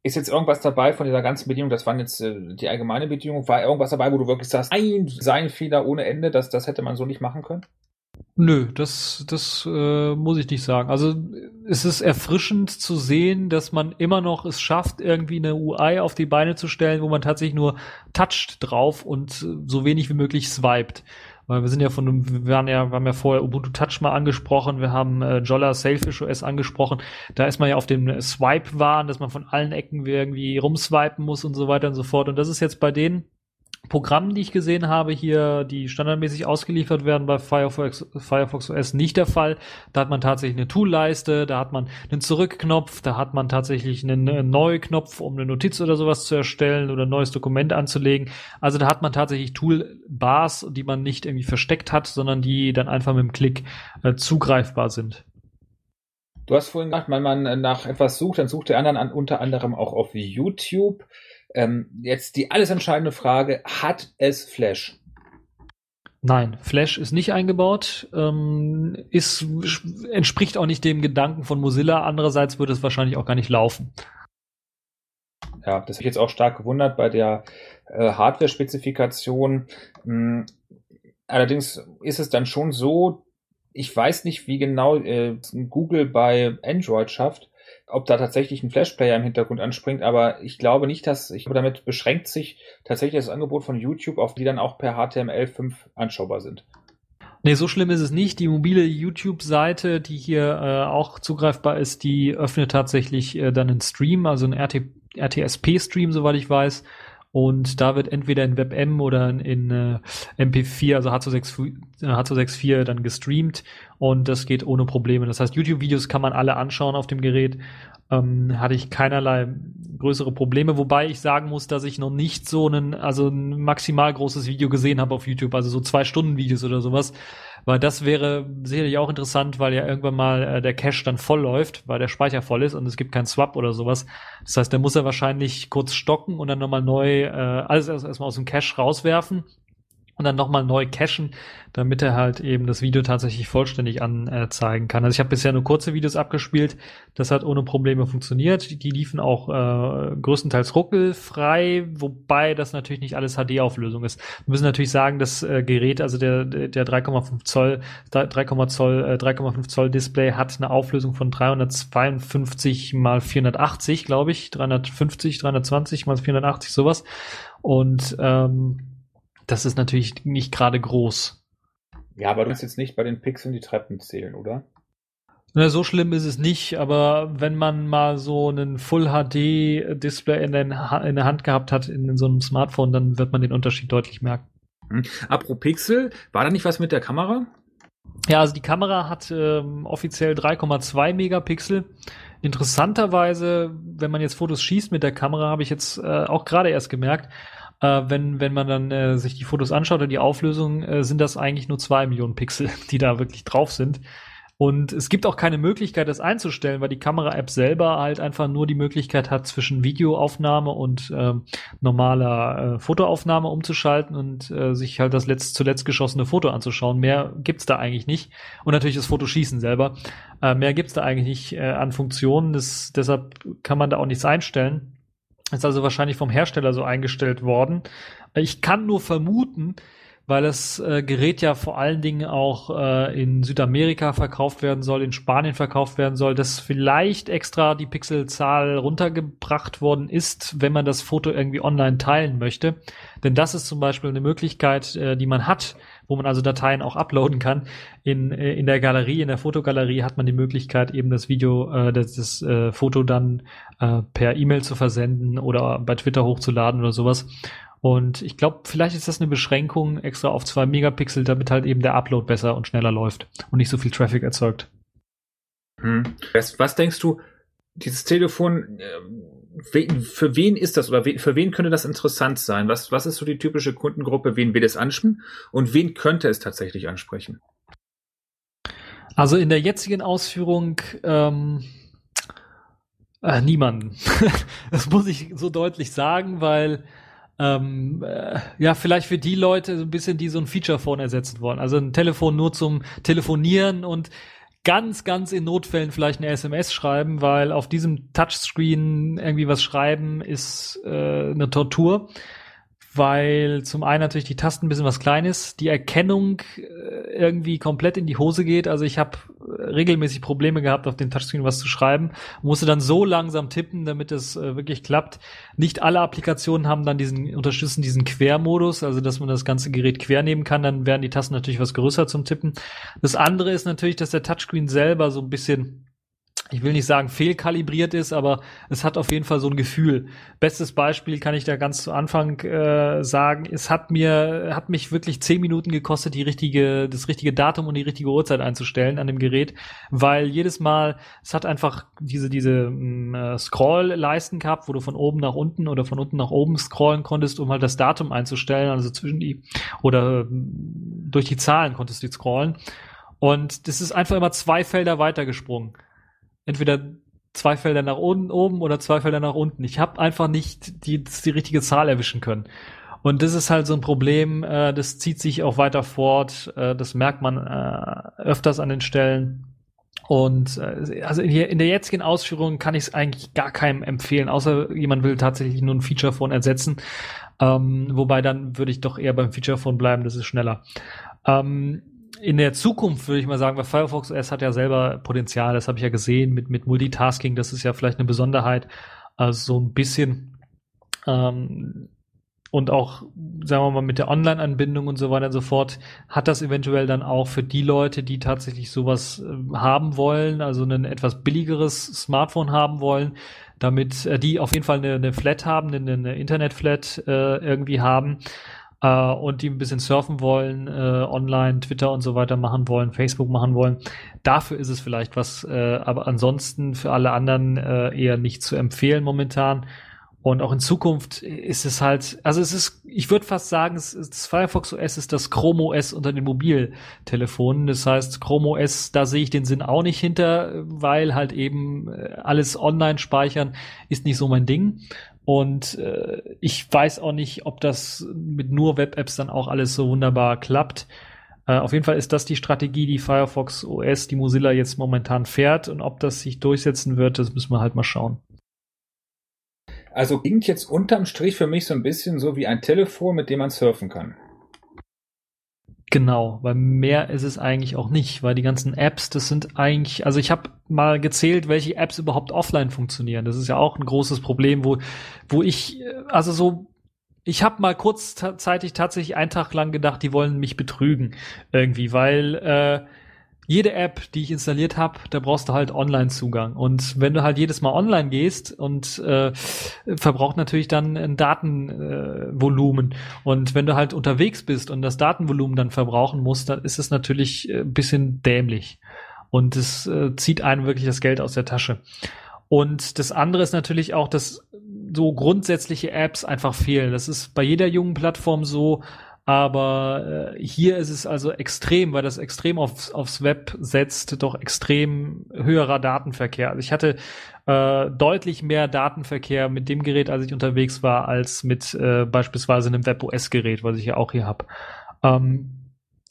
ist jetzt irgendwas dabei von dieser ganzen Bedienung, das waren jetzt äh, die allgemeine Bedienung, war irgendwas dabei, wo du wirklich sagst, ein Designfehler ohne Ende, das, das hätte man so nicht machen können?
Nö, das, das äh, muss ich nicht sagen. Also es ist erfrischend zu sehen, dass man immer noch es schafft, irgendwie eine UI auf die Beine zu stellen, wo man tatsächlich nur toucht drauf und so wenig wie möglich swiped. Weil wir sind ja von, wir waren ja, wir haben ja vorher Ubuntu Touch mal angesprochen, wir haben äh, Jolla Sailfish OS angesprochen. Da ist man ja auf dem Swipe-Waren, dass man von allen Ecken irgendwie rumswipen muss und so weiter und so fort. Und das ist jetzt bei denen Programmen, die ich gesehen habe, hier, die standardmäßig ausgeliefert werden bei Firefox, Firefox OS, nicht der Fall. Da hat man tatsächlich eine Toolleiste, da hat man einen Zurückknopf, da hat man tatsächlich einen, Neuknopf, um eine Notiz oder sowas zu erstellen oder ein neues Dokument anzulegen. Also da hat man tatsächlich Toolbars, die man nicht irgendwie versteckt hat, sondern die dann einfach mit dem Klick äh, zugreifbar sind.
Du hast vorhin gesagt, wenn man nach etwas sucht, dann sucht der anderen an, unter anderem auch auf YouTube. Ähm, jetzt die alles entscheidende Frage, hat es Flash?
Nein, Flash ist nicht eingebaut, ähm, ist, entspricht auch nicht dem Gedanken von Mozilla. Andererseits würde es wahrscheinlich auch gar nicht laufen.
Ja, das habe ich jetzt auch stark gewundert bei der äh, Hardware-Spezifikation. Hm, allerdings ist es dann schon so, ich weiß nicht, wie genau äh, Google bei Android schafft, ob da tatsächlich ein Flash-Player im Hintergrund anspringt, aber ich glaube nicht, dass, ich glaube, damit beschränkt sich tatsächlich das Angebot von YouTube, auf die dann auch per HTML5 anschaubar sind.
Nee, so schlimm ist es nicht. Die mobile YouTube-Seite, die hier äh, auch zugreifbar ist, die öffnet tatsächlich äh, dann einen Stream, also einen RT RTSP-Stream, soweit ich weiß. Und da wird entweder in WebM oder in äh, MP4, also H264, H264 dann gestreamt und das geht ohne Probleme. Das heißt, YouTube-Videos kann man alle anschauen auf dem Gerät. Ähm, hatte ich keinerlei größere Probleme, wobei ich sagen muss, dass ich noch nicht so einen, also ein maximal großes Video gesehen habe auf YouTube, also so zwei Stunden Videos oder sowas. Weil das wäre sicherlich auch interessant, weil ja irgendwann mal äh, der Cache dann voll läuft, weil der Speicher voll ist und es gibt keinen Swap oder sowas. Das heißt, der muss er wahrscheinlich kurz stocken und dann nochmal neu äh, alles erstmal erst aus dem Cache rauswerfen und dann nochmal neu cachen, damit er halt eben das Video tatsächlich vollständig anzeigen kann. Also ich habe bisher nur kurze Videos abgespielt, das hat ohne Probleme funktioniert. Die liefen auch äh, größtenteils ruckelfrei, wobei das natürlich nicht alles HD-Auflösung ist. Wir müssen natürlich sagen, das äh, Gerät, also der, der 3,5 Zoll, 3,5 Zoll, äh, 3,5 Zoll Display hat eine Auflösung von 352 mal 480, glaube ich, 350, 320 mal 480, sowas. Und ähm, das ist natürlich nicht gerade groß.
Ja, aber du musst jetzt nicht bei den Pixeln die Treppen zählen, oder?
Na, so schlimm ist es nicht, aber wenn man mal so einen Full HD Display in, in der Hand gehabt hat in, in, so einem Smartphone, dann wird man den Unterschied deutlich merken.
Hm. Apropos Pixel, war da nicht was mit der Kamera?
Ja, also die Kamera hat ähm, offiziell 3,2 Megapixel. Interessanterweise, wenn man jetzt Fotos schießt mit der Kamera, habe ich jetzt äh, auch gerade erst gemerkt, äh, wenn, wenn man dann äh, sich die Fotos anschaut und die Auflösung, äh, sind das eigentlich nur zwei Millionen Pixel, die da wirklich drauf sind. Und es gibt auch keine Möglichkeit, das einzustellen, weil die Kamera-App selber halt einfach nur die Möglichkeit hat, zwischen Videoaufnahme und äh, normaler äh, Fotoaufnahme umzuschalten und äh, sich halt das letzt, zuletzt geschossene Foto anzuschauen. Mehr gibt's da eigentlich nicht. Und natürlich das Fotoschießen selber. Äh, mehr gibt's da eigentlich nicht äh, an Funktionen. Das, deshalb kann man da auch nichts einstellen. Ist also wahrscheinlich vom Hersteller so eingestellt worden. Ich kann nur vermuten, weil das äh, Gerät ja vor allen Dingen auch äh, in Südamerika verkauft werden soll, in Spanien verkauft werden soll, dass vielleicht extra die Pixelzahl runtergebracht worden ist, wenn man das Foto irgendwie online teilen möchte. Denn das ist zum Beispiel eine Möglichkeit, äh, die man hat, wo man also Dateien auch uploaden kann. In, äh, in der Galerie, in der Fotogalerie hat man die Möglichkeit, eben das Video, äh, das, das äh, Foto dann äh, per E-Mail zu versenden oder bei Twitter hochzuladen oder sowas. Und ich glaube, vielleicht ist das eine Beschränkung extra auf zwei Megapixel, damit halt eben der Upload besser und schneller läuft und nicht so viel Traffic erzeugt.
Hm. Was, was denkst du, dieses Telefon, äh, für wen ist das oder für wen könnte das interessant sein? Was, was ist so die typische Kundengruppe, wen will es ansprechen und wen könnte es tatsächlich ansprechen?
Also in der jetzigen Ausführung ähm, äh, niemanden. das muss ich so deutlich sagen, weil ähm, äh, ja, vielleicht für die Leute so ein bisschen, die so ein Feature-Phone ersetzen wollen. Also ein Telefon nur zum Telefonieren und ganz, ganz in Notfällen vielleicht eine SMS schreiben, weil auf diesem Touchscreen irgendwie was schreiben ist äh, eine Tortur weil zum einen natürlich die Tasten ein bisschen was Kleines, die Erkennung äh, irgendwie komplett in die Hose geht. Also ich habe äh, regelmäßig Probleme gehabt, auf dem Touchscreen was zu schreiben, musste dann so langsam tippen, damit es äh, wirklich klappt. Nicht alle Applikationen haben dann diesen unterstützen diesen Quermodus, also dass man das ganze Gerät quer nehmen kann. Dann werden die Tasten natürlich was größer zum Tippen. Das andere ist natürlich, dass der Touchscreen selber so ein bisschen ich will nicht sagen fehlkalibriert ist, aber es hat auf jeden Fall so ein Gefühl. Bestes Beispiel kann ich da ganz zu Anfang äh, sagen, es hat mir hat mich wirklich zehn Minuten gekostet, die richtige das richtige Datum und die richtige Uhrzeit einzustellen an dem Gerät, weil jedes Mal es hat einfach diese diese mm, äh, Scroll-Leisten gehabt, wo du von oben nach unten oder von unten nach oben scrollen konntest, um halt das Datum einzustellen, also zwischen die oder äh, durch die Zahlen konntest du scrollen. Und das ist einfach immer zwei Felder weitergesprungen entweder zwei Felder nach oben, oben oder zwei Felder nach unten. Ich habe einfach nicht die, die richtige Zahl erwischen können. Und das ist halt so ein Problem, äh, das zieht sich auch weiter fort. Äh, das merkt man äh, öfters an den Stellen. Und äh, also in, in der jetzigen Ausführung kann ich es eigentlich gar keinem empfehlen, außer jemand will tatsächlich nur ein Feature Phone ersetzen. Ähm, wobei dann würde ich doch eher beim Feature Phone bleiben, das ist schneller. Ähm, in der Zukunft würde ich mal sagen, weil Firefox OS hat ja selber Potenzial, das habe ich ja gesehen mit, mit Multitasking, das ist ja vielleicht eine Besonderheit, also so ein bisschen ähm, und auch, sagen wir mal, mit der Online-Anbindung und so weiter und so fort, hat das eventuell dann auch für die Leute, die tatsächlich sowas äh, haben wollen, also ein etwas billigeres Smartphone haben wollen, damit äh, die auf jeden Fall eine, eine Flat haben, eine, eine Internet-Flat äh, irgendwie haben, äh, und die ein bisschen surfen wollen, äh, online, Twitter und so weiter machen wollen, Facebook machen wollen. Dafür ist es vielleicht was, äh, aber ansonsten für alle anderen äh, eher nicht zu empfehlen momentan. Und auch in Zukunft ist es halt, also es ist, ich würde fast sagen, es ist, das Firefox OS ist das Chrome OS unter den Mobiltelefonen. Das heißt, Chrome OS, da sehe ich den Sinn auch nicht hinter, weil halt eben äh, alles online speichern ist nicht so mein Ding. Und äh, ich weiß auch nicht, ob das mit nur Web-Apps dann auch alles so wunderbar klappt. Äh, auf jeden Fall ist das die Strategie, die Firefox OS, die Mozilla jetzt momentan fährt. Und ob das sich durchsetzen wird, das müssen wir halt mal schauen.
Also klingt jetzt unterm Strich für mich so ein bisschen so wie ein Telefon, mit dem man surfen kann.
Genau, weil mehr ist es eigentlich auch nicht, weil die ganzen Apps, das sind eigentlich, also ich habe mal gezählt, welche Apps überhaupt offline funktionieren. Das ist ja auch ein großes Problem, wo, wo ich, also so, ich habe mal kurzzeitig tatsächlich einen Tag lang gedacht, die wollen mich betrügen irgendwie, weil äh, jede App, die ich installiert habe, da brauchst du halt Online-Zugang. Und wenn du halt jedes Mal online gehst und äh, verbraucht natürlich dann ein Datenvolumen. Äh, und wenn du halt unterwegs bist und das Datenvolumen dann verbrauchen musst, dann ist es natürlich äh, ein bisschen dämlich. Und es äh, zieht einem wirklich das Geld aus der Tasche. Und das andere ist natürlich auch, dass so grundsätzliche Apps einfach fehlen. Das ist bei jeder jungen Plattform so, aber äh, hier ist es also extrem, weil das extrem aufs, aufs Web setzt, doch extrem höherer Datenverkehr. Also ich hatte äh, deutlich mehr Datenverkehr mit dem Gerät, als ich unterwegs war, als mit äh, beispielsweise einem WebOS-Gerät, was ich ja auch hier habe. Ähm,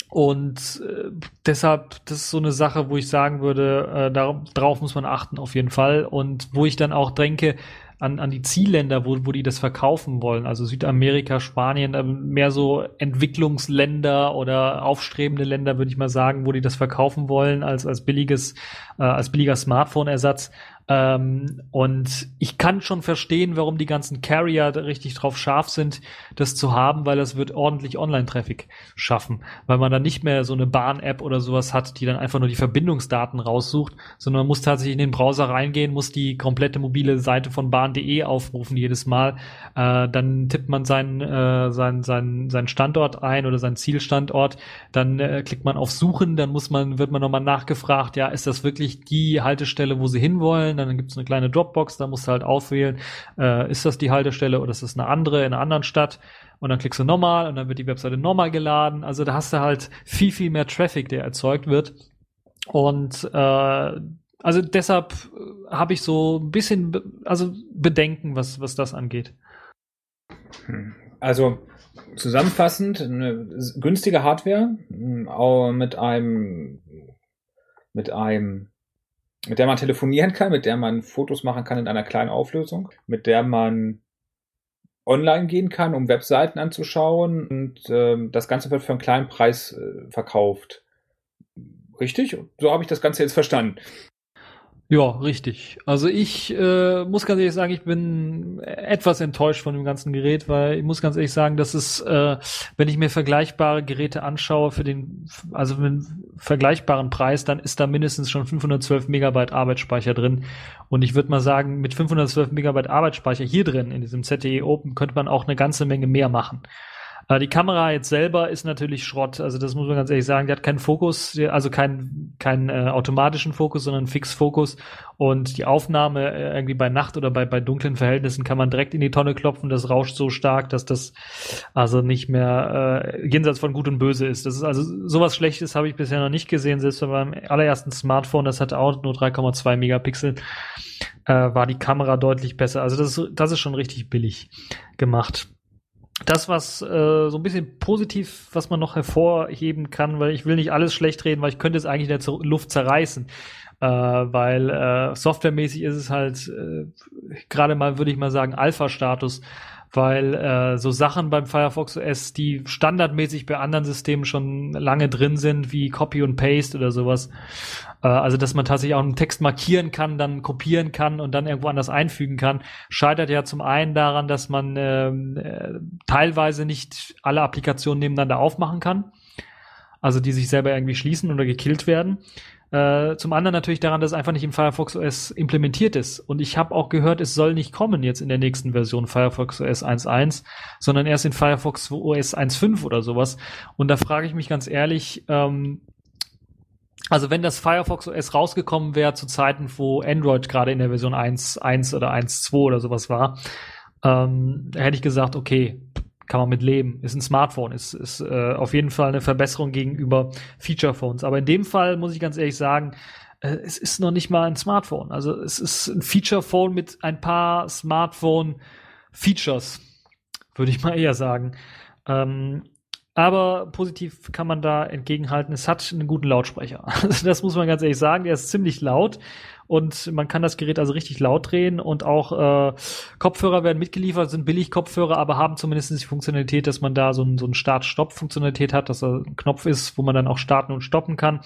und äh, deshalb, das ist so eine Sache, wo ich sagen würde, äh, darauf, darauf muss man achten auf jeden Fall. Und wo ich dann auch denke, an, an die Zielländer, wo, wo die das verkaufen wollen. Also Südamerika, Spanien, äh, mehr so Entwicklungsländer oder aufstrebende Länder, würde ich mal sagen, wo die das verkaufen wollen als, als billiges, äh, als billiger Smartphone-Ersatz. Ähm, und ich kann schon verstehen, warum die ganzen Carrier richtig drauf scharf sind, das zu haben, weil das wird ordentlich Online-Traffic schaffen, weil man dann nicht mehr so eine Bahn-App oder sowas hat, die dann einfach nur die Verbindungsdaten raussucht, sondern man muss tatsächlich in den Browser reingehen, muss die komplette mobile Seite von bahn.de aufrufen jedes Mal. Äh, dann tippt man seinen, äh, seinen, seinen, seinen Standort ein oder seinen Zielstandort, dann äh, klickt man auf Suchen, dann muss man, wird man nochmal nachgefragt, ja, ist das wirklich die Haltestelle, wo sie hinwollen? Dann gibt es eine kleine Dropbox, da musst du halt auswählen, äh, ist das die Haltestelle oder ist das eine andere in einer anderen Stadt? Und dann klickst du nochmal und dann wird die Webseite nochmal geladen. Also da hast du halt viel, viel mehr Traffic, der erzeugt wird. Und äh, also deshalb äh, habe ich so ein bisschen be also Bedenken, was, was das angeht.
Hm. Also zusammenfassend, eine günstige Hardware mit einem mit einem mit der man telefonieren kann, mit der man Fotos machen kann in einer kleinen Auflösung, mit der man online gehen kann, um Webseiten anzuschauen und ähm, das Ganze wird für einen kleinen Preis äh, verkauft. Richtig? So habe ich das Ganze jetzt verstanden.
Ja, richtig. Also ich äh, muss ganz ehrlich sagen, ich bin etwas enttäuscht von dem ganzen Gerät, weil ich muss ganz ehrlich sagen, dass es, äh, wenn ich mir vergleichbare Geräte anschaue für den, also für den vergleichbaren Preis, dann ist da mindestens schon 512 Megabyte Arbeitsspeicher drin. Und ich würde mal sagen, mit 512 Megabyte Arbeitsspeicher hier drin in diesem ZTE Open könnte man auch eine ganze Menge mehr machen. Äh, die Kamera jetzt selber ist natürlich Schrott. Also das muss man ganz ehrlich sagen. Die hat keinen Fokus, also keinen keinen äh, automatischen Fokus, sondern einen Fixfokus. Und die Aufnahme äh, irgendwie bei Nacht oder bei, bei dunklen Verhältnissen kann man direkt in die Tonne klopfen. Das rauscht so stark, dass das also nicht mehr äh, jenseits von Gut und Böse ist. Das ist also sowas Schlechtes habe ich bisher noch nicht gesehen. Selbst bei meinem allerersten Smartphone, das hatte auch nur 3,2 Megapixel, äh, war die Kamera deutlich besser. Also das das ist schon richtig billig gemacht das, was äh, so ein bisschen positiv, was man noch hervorheben kann, weil ich will nicht alles schlecht reden, weil ich könnte es eigentlich in der Luft zerreißen. Äh, weil äh, softwaremäßig ist es halt äh, gerade mal, würde ich mal sagen, Alpha-Status weil äh, so Sachen beim Firefox OS, die standardmäßig bei anderen Systemen schon lange drin sind, wie Copy und Paste oder sowas. Äh, also, dass man tatsächlich auch einen Text markieren kann, dann kopieren kann und dann irgendwo anders einfügen kann, scheitert ja zum einen daran, dass man ähm, äh, teilweise nicht alle Applikationen nebeneinander aufmachen kann. Also die sich selber irgendwie schließen oder gekillt werden. Äh, zum anderen natürlich daran, dass es einfach nicht im Firefox OS implementiert ist. Und ich habe auch gehört, es soll nicht kommen jetzt in der nächsten Version Firefox OS 1.1, sondern erst in Firefox OS 1.5 oder sowas. Und da frage ich mich ganz ehrlich, ähm, also wenn das Firefox OS rausgekommen wäre zu Zeiten, wo Android gerade in der Version 1.1 oder 1.2 oder sowas war, ähm, hätte ich gesagt, okay, kann man mit leben. Ist ein Smartphone, ist, ist äh, auf jeden Fall eine Verbesserung gegenüber Feature-Phones. Aber in dem Fall muss ich ganz ehrlich sagen, äh, es ist noch nicht mal ein Smartphone. Also es ist ein Feature-Phone mit ein paar Smartphone-Features, würde ich mal eher sagen. Ähm, aber positiv kann man da entgegenhalten, es hat einen guten Lautsprecher. Also das muss man ganz ehrlich sagen, der ist ziemlich laut und man kann das Gerät also richtig laut drehen und auch äh, Kopfhörer werden mitgeliefert, sind billig Kopfhörer, aber haben zumindest die Funktionalität, dass man da so ein, so ein Start-Stopp-Funktionalität hat, dass da ein Knopf ist, wo man dann auch starten und stoppen kann.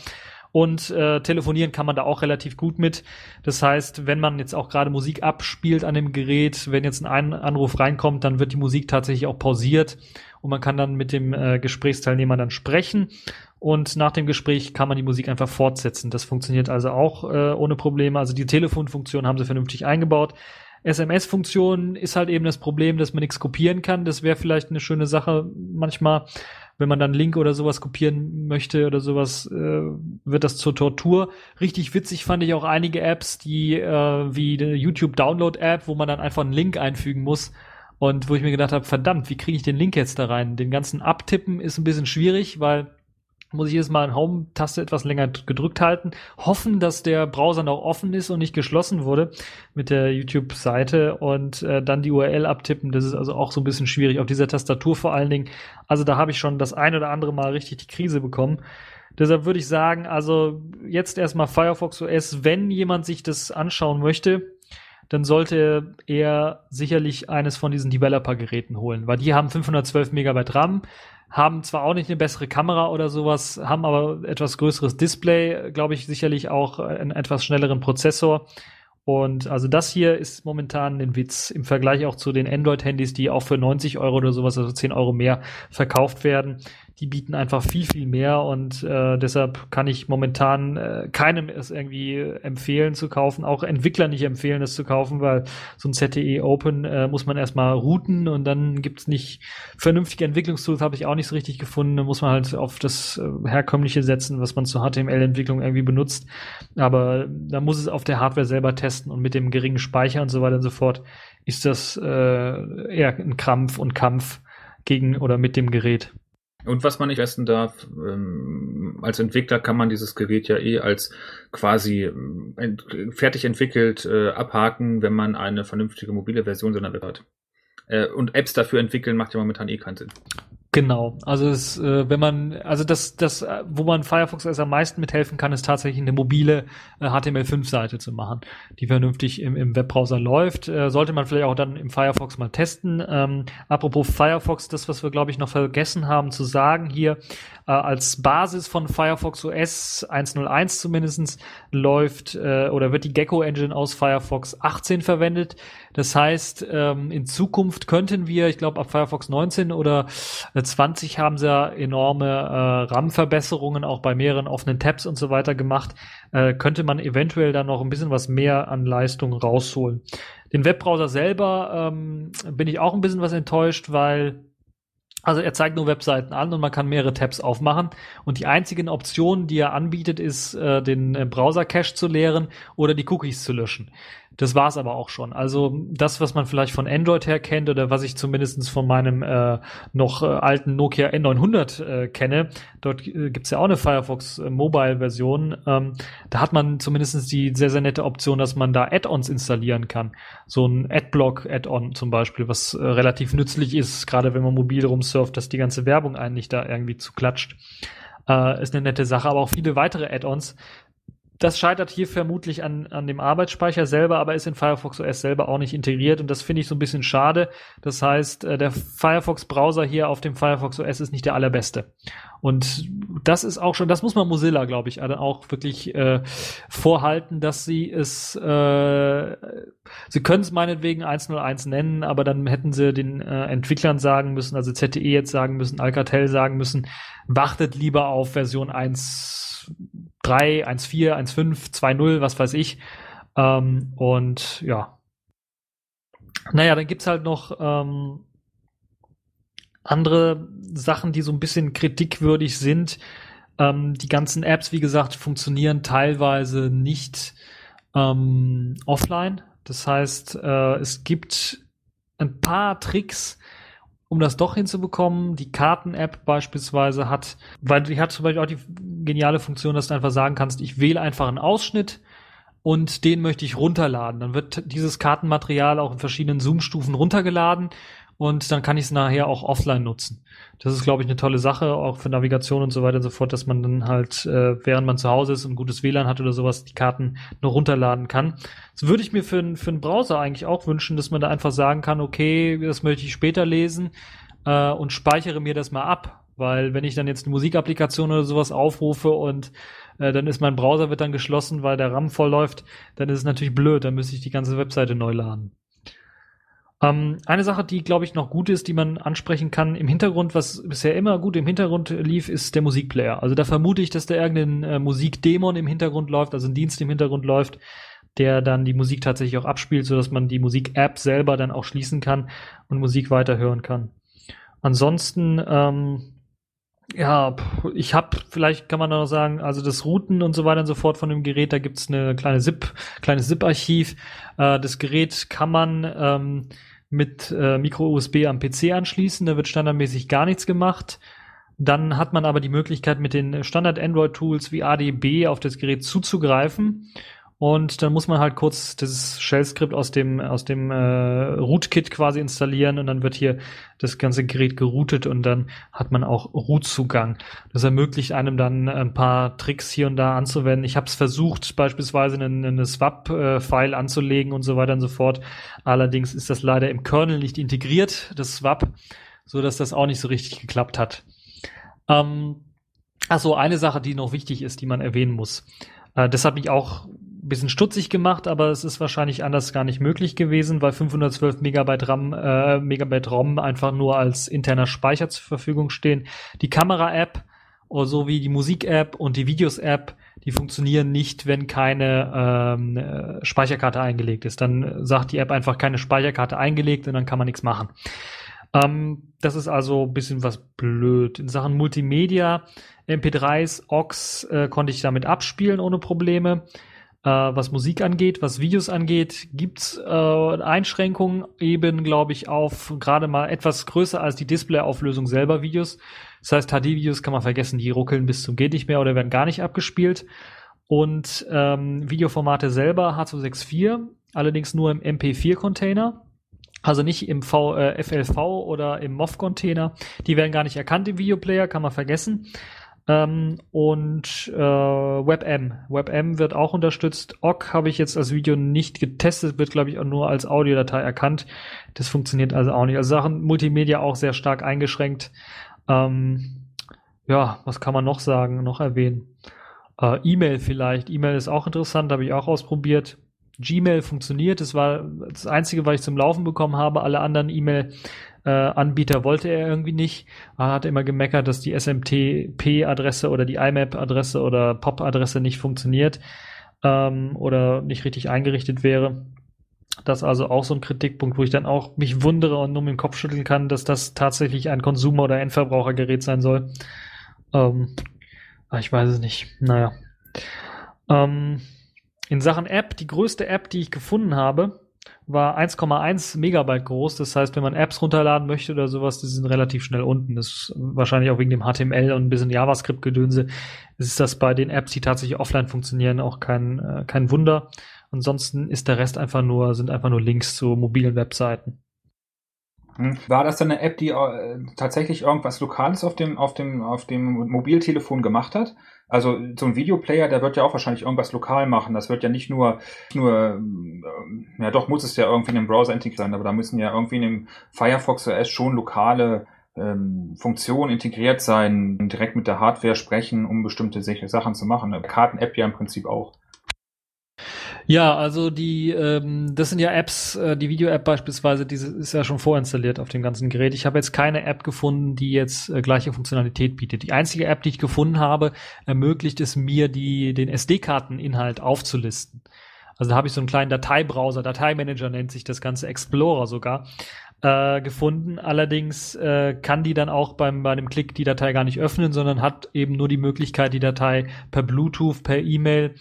Und äh, telefonieren kann man da auch relativ gut mit. Das heißt, wenn man jetzt auch gerade Musik abspielt an dem Gerät, wenn jetzt ein Anruf reinkommt, dann wird die Musik tatsächlich auch pausiert und man kann dann mit dem äh, Gesprächsteilnehmer dann sprechen und nach dem Gespräch kann man die Musik einfach fortsetzen. Das funktioniert also auch äh, ohne Probleme. Also die Telefonfunktion haben sie vernünftig eingebaut. SMS-Funktion ist halt eben das Problem, dass man nichts kopieren kann. Das wäre vielleicht eine schöne Sache manchmal, wenn man dann Link oder sowas kopieren möchte oder sowas, äh, wird das zur Tortur. Richtig witzig fand ich auch einige Apps, die äh, wie die YouTube Download App, wo man dann einfach einen Link einfügen muss. Und wo ich mir gedacht habe, verdammt, wie kriege ich den Link jetzt da rein? Den ganzen Abtippen ist ein bisschen schwierig, weil muss ich jedes Mal eine Home-Taste etwas länger gedrückt halten, hoffen, dass der Browser noch offen ist und nicht geschlossen wurde mit der YouTube-Seite und äh, dann die URL abtippen. Das ist also auch so ein bisschen schwierig auf dieser Tastatur vor allen Dingen. Also da habe ich schon das ein oder andere Mal richtig die Krise bekommen. Deshalb würde ich sagen, also jetzt erstmal Firefox OS, wenn jemand sich das anschauen möchte, dann sollte er sicherlich eines von diesen Developer-Geräten holen, weil die haben 512 Megabyte RAM, haben zwar auch nicht eine bessere Kamera oder sowas, haben aber etwas größeres Display, glaube ich, sicherlich auch einen etwas schnelleren Prozessor. Und also das hier ist momentan ein Witz im Vergleich auch zu den Android-Handys, die auch für 90 Euro oder sowas, also 10 Euro mehr verkauft werden die bieten einfach viel, viel mehr und äh, deshalb kann ich momentan äh, keinem es irgendwie empfehlen zu kaufen, auch Entwickler nicht empfehlen, es zu kaufen, weil so ein ZTE Open äh, muss man erstmal routen und dann gibt's nicht vernünftige Entwicklungstools, habe ich auch nicht so richtig gefunden. Da muss man halt auf das äh, herkömmliche setzen, was man zur HTML-Entwicklung irgendwie benutzt. Aber da muss es auf der Hardware selber testen und mit dem geringen Speicher und so weiter und so fort ist das äh, eher ein Krampf und Kampf gegen oder mit dem Gerät.
Und was man nicht vergessen darf, ähm, als Entwickler kann man dieses Gerät ja eh als quasi ähm, fertig entwickelt äh, abhaken, wenn man eine vernünftige mobile Version seiner Web hat. Äh, und Apps dafür entwickeln macht ja momentan eh keinen Sinn.
Genau, also es, äh, wenn man, also das, das, äh, wo man Firefox als am meisten mithelfen kann, ist tatsächlich eine mobile äh, HTML5-Seite zu machen, die vernünftig im, im Webbrowser läuft. Äh, sollte man vielleicht auch dann im Firefox mal testen. Ähm, apropos Firefox, das, was wir glaube ich noch vergessen haben zu sagen hier, äh, als Basis von Firefox OS 1.01 zumindestens läuft äh, oder wird die Gecko Engine aus Firefox 18 verwendet. Das heißt, ähm, in Zukunft könnten wir, ich glaube ab Firefox 19 oder 20 haben sie ja enorme äh, RAM-Verbesserungen auch bei mehreren offenen Tabs und so weiter gemacht. Äh, könnte man eventuell dann noch ein bisschen was mehr an Leistung rausholen. Den Webbrowser selber ähm, bin ich auch ein bisschen was enttäuscht, weil also er zeigt nur Webseiten an und man kann mehrere Tabs aufmachen. Und die einzigen Optionen, die er anbietet, ist, äh, den äh, Browser-Cache zu leeren oder die Cookies zu löschen. Das war's aber auch schon. Also das, was man vielleicht von Android her kennt oder was ich zumindestens von meinem äh, noch äh, alten Nokia N900 äh, kenne, dort äh, gibt's ja auch eine Firefox äh, Mobile-Version. Ähm, da hat man zumindestens die sehr, sehr nette Option, dass man da Add-ons installieren kann. So ein Adblock-Add-on zum Beispiel, was äh, relativ nützlich ist, gerade wenn man mobil rumsurft, dass die ganze Werbung eigentlich da irgendwie zu klatscht. Äh, ist eine nette Sache, aber auch viele weitere Add-ons, das scheitert hier vermutlich an, an dem Arbeitsspeicher selber, aber ist in Firefox OS selber auch nicht integriert und das finde ich so ein bisschen schade. Das heißt, äh, der Firefox-Browser hier auf dem Firefox OS ist nicht der allerbeste. Und das ist auch schon, das muss man Mozilla, glaube ich, auch wirklich äh, vorhalten, dass sie es, äh, sie können es meinetwegen 101 nennen, aber dann hätten sie den äh, Entwicklern sagen müssen, also ZTE jetzt sagen müssen, Alcatel sagen müssen, wartet lieber auf Version 1 1.3, 1.4, 1.5, 2.0, was weiß ich. Ähm, und ja. Naja, dann gibt's halt noch ähm, andere Sachen, die so ein bisschen kritikwürdig sind. Ähm, die ganzen Apps, wie gesagt, funktionieren teilweise nicht ähm, offline. Das heißt, äh, es gibt ein paar Tricks, um das doch hinzubekommen. Die Karten-App beispielsweise hat, weil die hat zum Beispiel auch die geniale Funktion, dass du einfach sagen kannst, ich wähle einfach einen Ausschnitt und den möchte ich runterladen. Dann wird dieses Kartenmaterial auch in verschiedenen Zoom-Stufen runtergeladen und dann kann ich es nachher auch offline nutzen. Das ist, glaube ich, eine tolle Sache, auch für Navigation und so weiter und so fort, dass man dann halt, äh, während man zu Hause ist und gutes WLAN hat oder sowas, die Karten noch runterladen kann. Das würde ich mir für, für einen Browser eigentlich auch wünschen, dass man da einfach sagen kann, okay, das möchte ich später lesen äh, und speichere mir das mal ab. Weil wenn ich dann jetzt eine Musikapplikation oder sowas aufrufe und äh, dann ist mein Browser wird dann geschlossen, weil der RAM voll läuft, dann ist es natürlich blöd, dann müsste ich die ganze Webseite neu laden. Ähm, eine Sache, die, glaube ich, noch gut ist, die man ansprechen kann im Hintergrund, was bisher immer gut im Hintergrund lief, ist der Musikplayer. Also da vermute ich, dass da irgendein äh, Musikdämon im Hintergrund läuft, also ein Dienst im Hintergrund läuft, der dann die Musik tatsächlich auch abspielt, sodass man die Musik-App selber dann auch schließen kann und Musik weiterhören kann. Ansonsten, ähm, ja, ich habe, vielleicht kann man noch sagen, also das Routen und so weiter und so fort von dem Gerät, da gibt's eine kleine ZIP, kleines ZIP-Archiv. Äh, das Gerät kann man ähm, mit äh, Micro-USB am PC anschließen. Da wird standardmäßig gar nichts gemacht. Dann hat man aber die Möglichkeit, mit den Standard-Android-Tools wie ADB auf das Gerät zuzugreifen. Und dann muss man halt kurz das Shell-Skript aus dem, aus dem äh, Rootkit quasi installieren und dann wird hier das ganze Gerät geroutet und dann hat man auch Root-Zugang. Das ermöglicht einem dann ein paar Tricks hier und da anzuwenden. Ich habe es versucht, beispielsweise eine, eine Swap-File anzulegen und so weiter und so fort. Allerdings ist das leider im Kernel nicht integriert, das Swap, so dass das auch nicht so richtig geklappt hat. Ähm, Achso, eine Sache, die noch wichtig ist, die man erwähnen muss. Äh, das hat mich auch bisschen stutzig gemacht, aber es ist wahrscheinlich anders gar nicht möglich gewesen, weil 512 Megabyte RAM, äh, Megabyte ROM einfach nur als interner Speicher zur Verfügung stehen. Die Kamera-App sowie die Musik-App und die Videos-App, die funktionieren nicht, wenn keine ähm, äh, Speicherkarte eingelegt ist. Dann sagt die App einfach keine Speicherkarte eingelegt und dann kann man nichts machen. Ähm, das ist also ein bisschen was blöd. In Sachen Multimedia, MP3s, OX äh, konnte ich damit abspielen ohne Probleme. Äh, was Musik angeht, was Videos angeht, gibt's äh, Einschränkungen eben, glaube ich, auf gerade mal etwas größer als die Displayauflösung selber Videos. Das heißt, HD-Videos kann man vergessen, die ruckeln bis zum geht nicht mehr oder werden gar nicht abgespielt. Und ähm, Videoformate selber H264, allerdings nur im MP4-Container. Also nicht im v, äh, FLV oder im MOV-Container. Die werden gar nicht erkannt im Videoplayer, kann man vergessen. Ähm, und äh, WebM. WebM wird auch unterstützt. OGG habe ich jetzt als Video nicht getestet, wird glaube ich auch nur als Audiodatei erkannt. Das funktioniert also auch nicht. Also Sachen Multimedia auch sehr stark eingeschränkt. Ähm, ja, was kann man noch sagen, noch erwähnen? Äh, E-Mail vielleicht. E-Mail ist auch interessant, habe ich auch ausprobiert. Gmail funktioniert. Das war das Einzige, was ich zum Laufen bekommen habe. Alle anderen E-Mail-Anbieter wollte er irgendwie nicht. Er hat immer gemeckert, dass die SMTP-Adresse oder die IMAP-Adresse oder POP-Adresse nicht funktioniert ähm, oder nicht richtig eingerichtet wäre. Das ist also auch so ein Kritikpunkt, wo ich dann auch mich wundere und nur mit dem Kopf schütteln kann, dass das tatsächlich ein Konsumer- oder Endverbrauchergerät sein soll. Ähm, ich weiß es nicht. Naja. Ähm, in Sachen App, die größte App, die ich gefunden habe, war 1,1 Megabyte groß. Das heißt, wenn man Apps runterladen möchte oder sowas, die sind relativ schnell unten. Das ist wahrscheinlich auch wegen dem HTML und ein bisschen JavaScript-Gedönse. Ist das bei den Apps, die tatsächlich offline funktionieren, auch kein, äh, kein Wunder. Ansonsten ist der Rest einfach nur, sind einfach nur Links zu mobilen Webseiten.
Hm. War das dann eine App, die äh, tatsächlich irgendwas Lokales auf dem, auf dem, auf dem Mobiltelefon gemacht hat? Also so ein Videoplayer, der wird ja auch wahrscheinlich irgendwas lokal machen. Das wird ja nicht nur, nur, äh, ja doch muss es ja irgendwie in dem Browser integriert sein, aber da müssen ja irgendwie in dem Firefox OS schon lokale ähm, Funktionen integriert sein, direkt mit der Hardware sprechen, um bestimmte Sachen zu machen. Karten-App ja im Prinzip auch.
Ja, also die, ähm, das sind ja Apps, äh, die Video-App beispielsweise, die ist ja schon vorinstalliert auf dem ganzen Gerät. Ich habe jetzt keine App gefunden, die jetzt äh, gleiche Funktionalität bietet. Die einzige App, die ich gefunden habe, ermöglicht es mir, die, den SD-Karteninhalt aufzulisten. Also da habe ich so einen kleinen Dateibrowser, Dateimanager nennt sich das ganze, Explorer sogar, äh, gefunden. Allerdings äh, kann die dann auch beim, bei einem Klick die Datei gar nicht öffnen, sondern hat eben nur die Möglichkeit, die Datei per Bluetooth, per E-Mail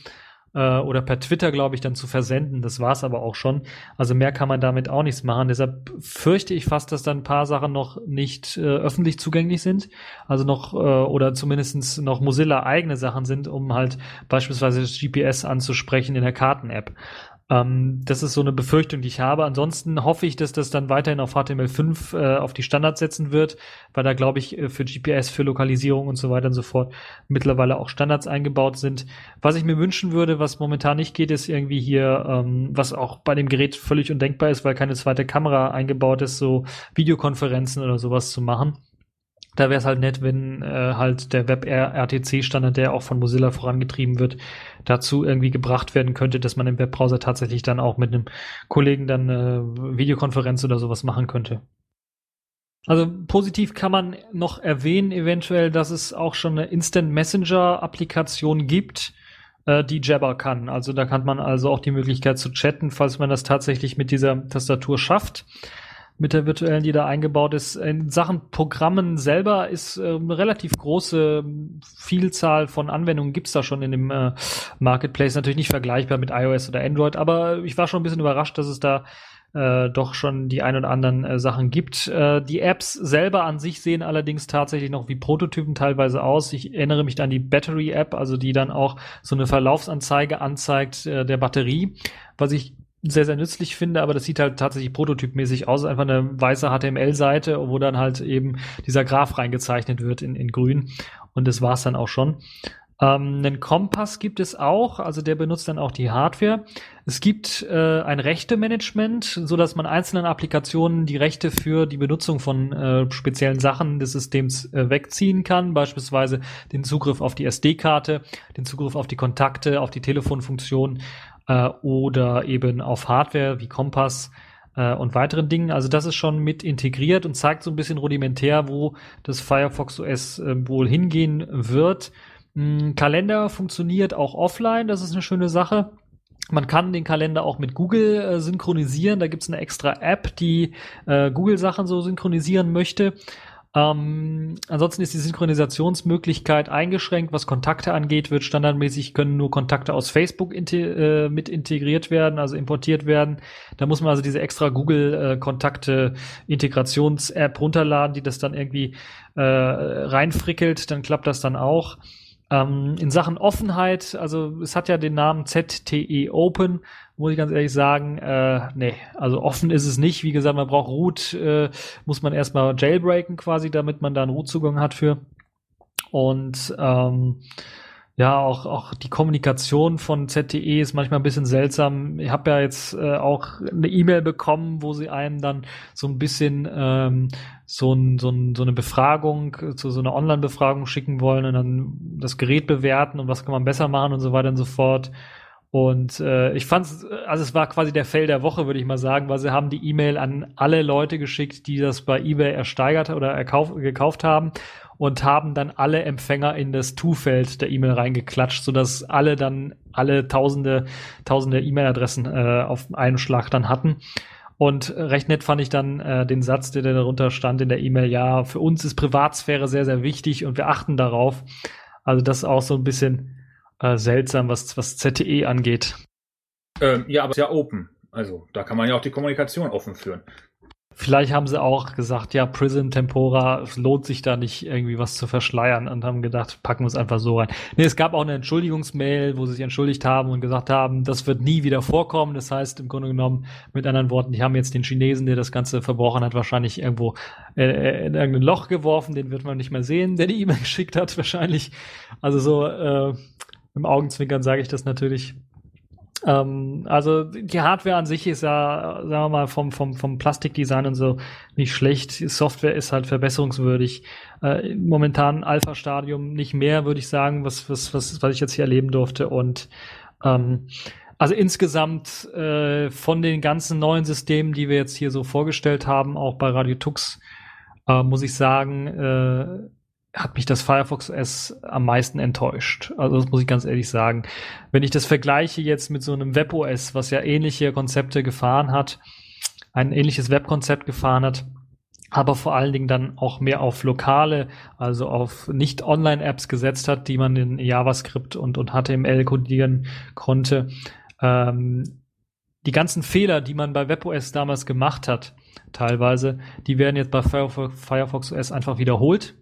äh, oder per Twitter, glaube ich, dann zu versenden. Das war's aber auch schon. Also mehr kann man damit auch nichts machen. Deshalb fürchte ich fast, dass dann ein paar Sachen noch nicht äh, öffentlich zugänglich sind. Also noch, äh, oder zumindestens noch Mozilla eigene Sachen sind, um halt beispielsweise das GPS anzusprechen in der Karten-App. Ähm, das ist so eine Befürchtung, die ich habe. Ansonsten hoffe ich, dass das dann weiterhin auf HTML5 äh, auf die Standards setzen wird, weil da glaube ich äh, für GPS, für Lokalisierung und so weiter und so fort mittlerweile auch Standards eingebaut sind. Was ich mir wünschen würde, was momentan nicht geht, ist irgendwie hier, ähm, was auch bei dem Gerät völlig undenkbar ist, weil keine zweite Kamera eingebaut ist, so Videokonferenzen oder sowas zu machen da wäre es halt nett, wenn äh, halt der Web-RTC-Standard, der auch von Mozilla vorangetrieben wird, dazu irgendwie gebracht werden könnte, dass man im Webbrowser tatsächlich dann auch mit einem Kollegen dann äh, Videokonferenz oder sowas machen könnte. Also positiv kann man noch erwähnen, eventuell, dass es auch schon eine Instant Messenger-Applikation gibt, äh, die Jabber kann. Also da kann man also auch die Möglichkeit zu chatten, falls man das tatsächlich mit dieser Tastatur schafft mit der virtuellen, die da eingebaut ist. In Sachen Programmen selber ist äh, eine relativ große Vielzahl von Anwendungen gibt's da schon in dem äh, Marketplace. Natürlich nicht vergleichbar mit iOS oder Android, aber ich war schon ein bisschen überrascht, dass es da äh, doch schon die ein oder anderen äh, Sachen gibt. Äh, die Apps selber an sich sehen allerdings tatsächlich noch wie Prototypen teilweise aus. Ich erinnere mich an die Battery App, also die dann auch so eine Verlaufsanzeige anzeigt äh, der Batterie, was ich sehr, sehr nützlich finde, aber das sieht halt tatsächlich prototypmäßig aus. Einfach eine weiße HTML-Seite, wo dann halt eben dieser Graph reingezeichnet wird in, in grün. Und das war's dann auch schon. Ähm, einen Kompass gibt es auch, also der benutzt dann auch die Hardware. Es gibt äh, ein Rechte-Management, so dass man einzelnen Applikationen die Rechte für die Benutzung von äh, speziellen Sachen des Systems äh, wegziehen kann, beispielsweise den Zugriff auf die SD-Karte, den Zugriff auf die Kontakte, auf die Telefonfunktion äh, oder eben auf Hardware wie Kompass äh, und weiteren Dingen. Also das ist schon mit integriert und zeigt so ein bisschen rudimentär, wo das Firefox OS äh, wohl hingehen wird. Hm, Kalender funktioniert auch offline, das ist eine schöne Sache. Man kann den Kalender auch mit Google äh, synchronisieren. Da gibt es eine extra App, die äh, Google-Sachen so synchronisieren möchte. Ähm, ansonsten ist die Synchronisationsmöglichkeit eingeschränkt. Was Kontakte angeht, wird standardmäßig können nur Kontakte aus Facebook äh, mit integriert werden, also importiert werden. Da muss man also diese extra Google-Kontakte-Integrations-App runterladen, die das dann irgendwie äh, reinfrickelt. Dann klappt das dann auch. Ähm, in Sachen Offenheit, also es hat ja den Namen ZTE Open, muss ich ganz ehrlich sagen, äh, nee, also offen ist es nicht. Wie gesagt, man braucht Root, äh, muss man erstmal jailbreaken quasi, damit man da einen Root-Zugang hat für. Und ähm, ja, auch, auch die Kommunikation von ZTE ist manchmal ein bisschen seltsam. Ich habe ja jetzt äh, auch eine E-Mail bekommen, wo sie einem dann so ein bisschen ähm, so, ein, so, ein, so eine Befragung, so, so eine Online-Befragung schicken wollen und dann das Gerät bewerten und was kann man besser machen und so weiter und so fort. Und äh, ich fand es, also es war quasi der Fail der Woche, würde ich mal sagen, weil sie haben die E-Mail an alle Leute geschickt, die das bei eBay ersteigert oder erkauf, gekauft haben und haben dann alle Empfänger in das To-Feld der E-Mail reingeklatscht, sodass alle dann alle tausende, tausende E-Mail-Adressen äh, auf einen Schlag dann hatten. Und recht nett fand ich dann äh, den Satz, der darunter stand in der E-Mail, ja, für uns ist Privatsphäre sehr, sehr wichtig und wir achten darauf. Also das ist auch so ein bisschen äh, seltsam, was, was ZTE angeht.
Ähm, ja, aber es ist ja open. Also da kann man ja auch die Kommunikation offen führen.
Vielleicht haben sie auch gesagt, ja, Prism Tempora, es lohnt sich da nicht irgendwie was zu verschleiern und haben gedacht, packen wir es einfach so rein. Nee, es gab auch eine Entschuldigungsmail, wo sie sich entschuldigt haben und gesagt haben, das wird nie wieder vorkommen. Das heißt, im Grunde genommen, mit anderen Worten, die haben jetzt den Chinesen, der das Ganze verbrochen hat, wahrscheinlich irgendwo äh, äh in irgendein Loch geworfen. Den wird man nicht mehr sehen, der die E-Mail geschickt hat, wahrscheinlich. Also so, äh, im Augenzwinkern sage ich das natürlich. Ähm, also die Hardware an sich ist ja, sagen wir mal, vom, vom, vom Plastikdesign und so nicht schlecht. Software ist halt verbesserungswürdig. Äh, momentan Alpha-Stadium nicht mehr, würde ich sagen, was, was, was, was ich jetzt hier erleben durfte. Und ähm, also insgesamt äh, von den ganzen neuen Systemen, die wir jetzt hier so vorgestellt haben, auch bei Radio Tux, äh, muss ich sagen, äh, hat mich das Firefox OS am meisten enttäuscht. Also das muss ich ganz ehrlich sagen. Wenn ich das vergleiche jetzt mit so einem WebOS, was ja ähnliche Konzepte gefahren hat, ein ähnliches Webkonzept gefahren hat, aber vor allen Dingen dann auch mehr auf lokale, also auf nicht Online-Apps gesetzt hat, die man in JavaScript und, und HTML codieren konnte. Ähm, die ganzen Fehler, die man bei WebOS damals gemacht hat, teilweise, die werden jetzt bei Firefox OS einfach wiederholt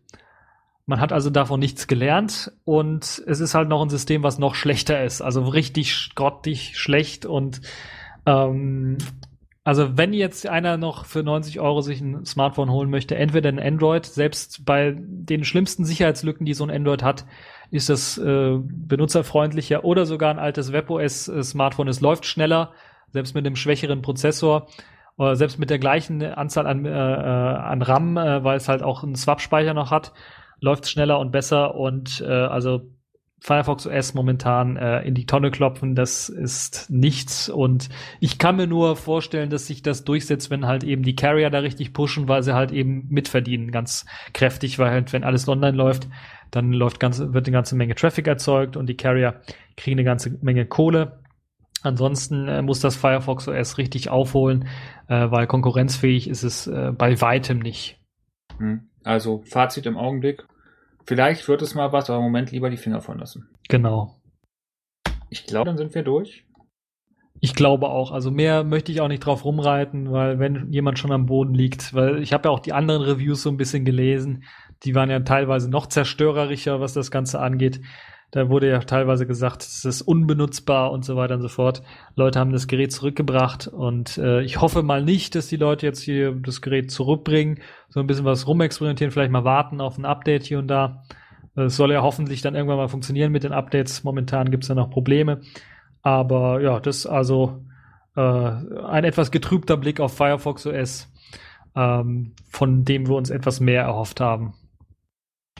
man hat also davon nichts gelernt und es ist halt noch ein System, was noch schlechter ist. Also richtig grottig schlecht und ähm, also wenn jetzt einer noch für 90 Euro sich ein Smartphone holen möchte, entweder ein Android, selbst bei den schlimmsten Sicherheitslücken, die so ein Android hat, ist das äh, benutzerfreundlicher oder sogar ein altes WebOS-Smartphone. Es läuft schneller, selbst mit einem schwächeren Prozessor oder selbst mit der gleichen Anzahl an, äh, äh an RAM, äh, weil es halt auch einen Swap-Speicher noch hat läuft schneller und besser und äh, also Firefox OS momentan äh, in die Tonne klopfen, das ist nichts. Und ich kann mir nur vorstellen, dass sich das durchsetzt, wenn halt eben die Carrier da richtig pushen, weil sie halt eben mitverdienen, ganz kräftig, weil halt, wenn alles online läuft, dann läuft ganz, wird eine ganze Menge Traffic erzeugt und die Carrier kriegen eine ganze Menge Kohle. Ansonsten äh, muss das Firefox OS richtig aufholen, äh, weil konkurrenzfähig ist es äh, bei weitem nicht.
Hm. Also Fazit im Augenblick. Vielleicht wird es mal was, aber im Moment lieber die Finger von lassen.
Genau.
Ich glaube, dann sind wir durch.
Ich glaube auch. Also mehr möchte ich auch nicht drauf rumreiten, weil wenn jemand schon am Boden liegt, weil ich habe ja auch die anderen Reviews so ein bisschen gelesen, die waren ja teilweise noch zerstörerischer, was das Ganze angeht. Da wurde ja teilweise gesagt, es ist unbenutzbar und so weiter und so fort. Leute haben das Gerät zurückgebracht und äh, ich hoffe mal nicht, dass die Leute jetzt hier das Gerät zurückbringen, so ein bisschen was rumexperimentieren, vielleicht mal warten auf ein Update hier und da. Es soll ja hoffentlich dann irgendwann mal funktionieren mit den Updates. Momentan gibt es ja noch Probleme. Aber ja, das ist also äh, ein etwas getrübter Blick auf Firefox OS, ähm, von dem wir uns etwas mehr erhofft haben.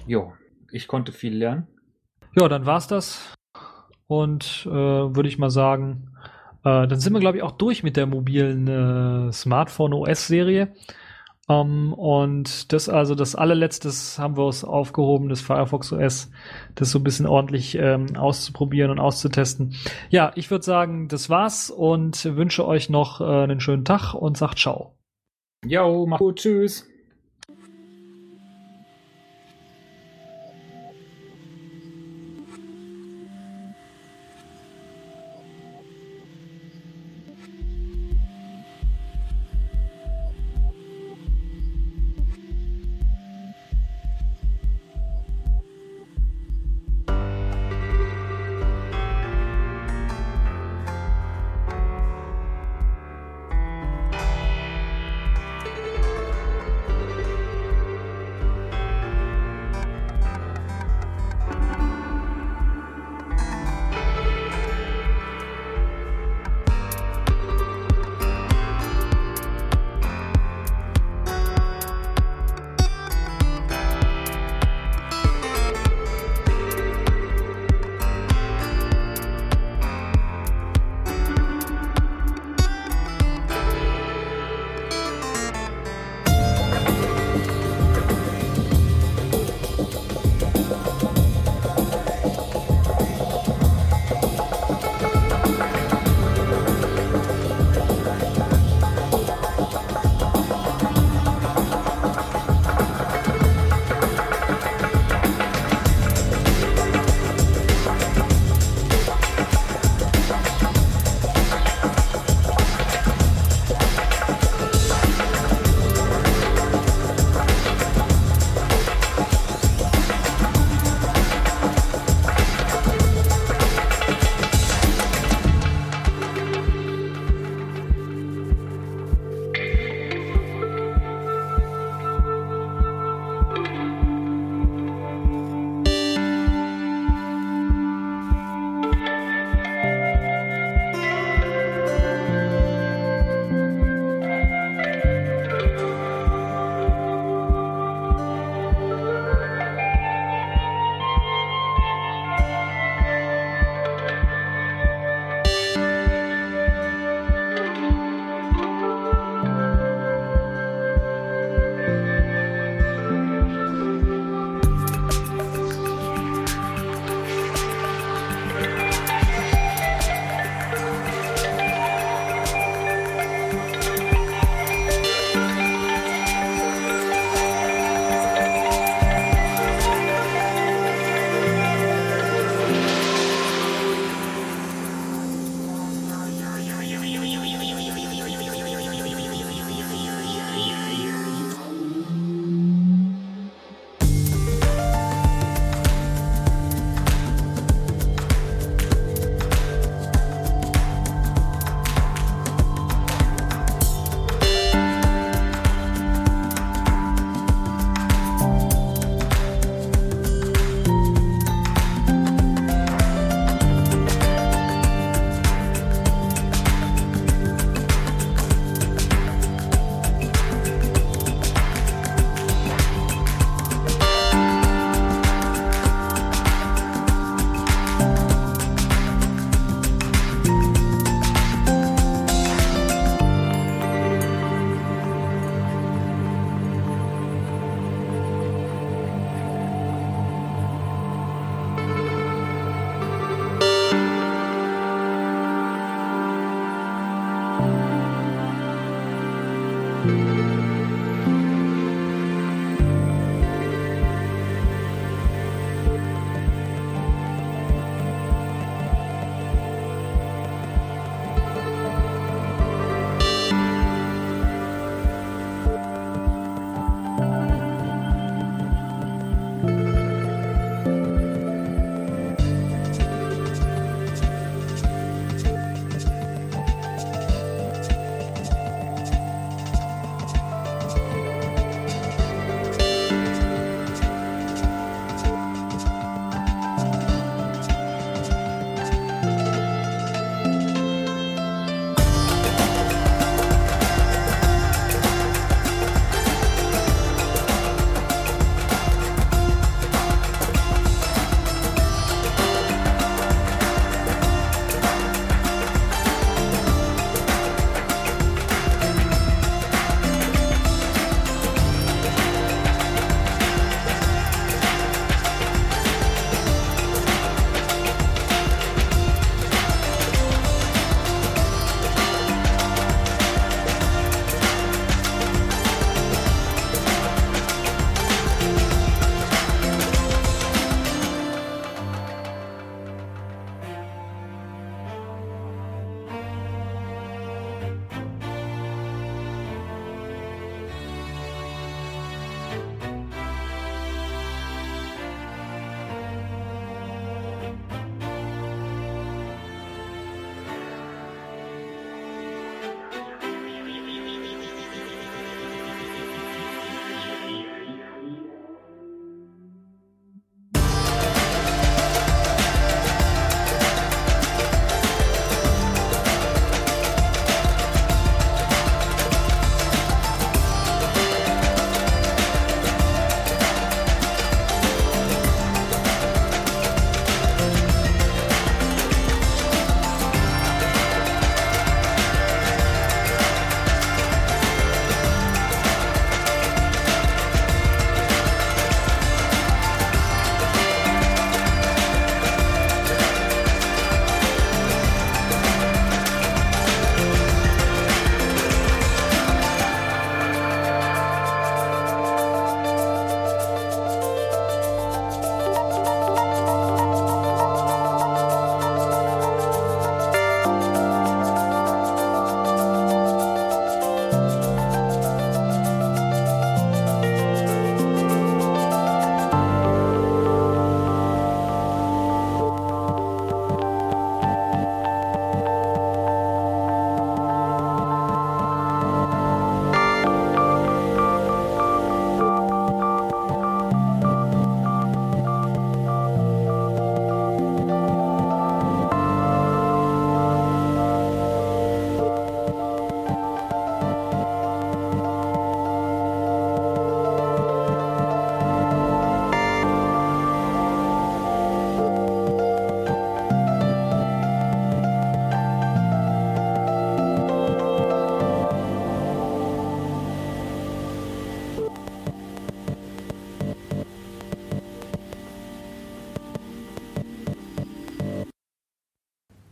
Jo, ich konnte viel lernen.
Ja, dann war's das. Und äh, würde ich mal sagen, äh, dann sind wir, glaube ich, auch durch mit der mobilen äh, Smartphone-OS-Serie. Um, ähm, und das also das allerletztes haben wir uns aufgehoben, das Firefox OS, das so ein bisschen ordentlich ähm, auszuprobieren und auszutesten. Ja, ich würde sagen, das war's und wünsche euch noch äh, einen schönen Tag und sagt ciao.
Jo, mach gut, tschüss.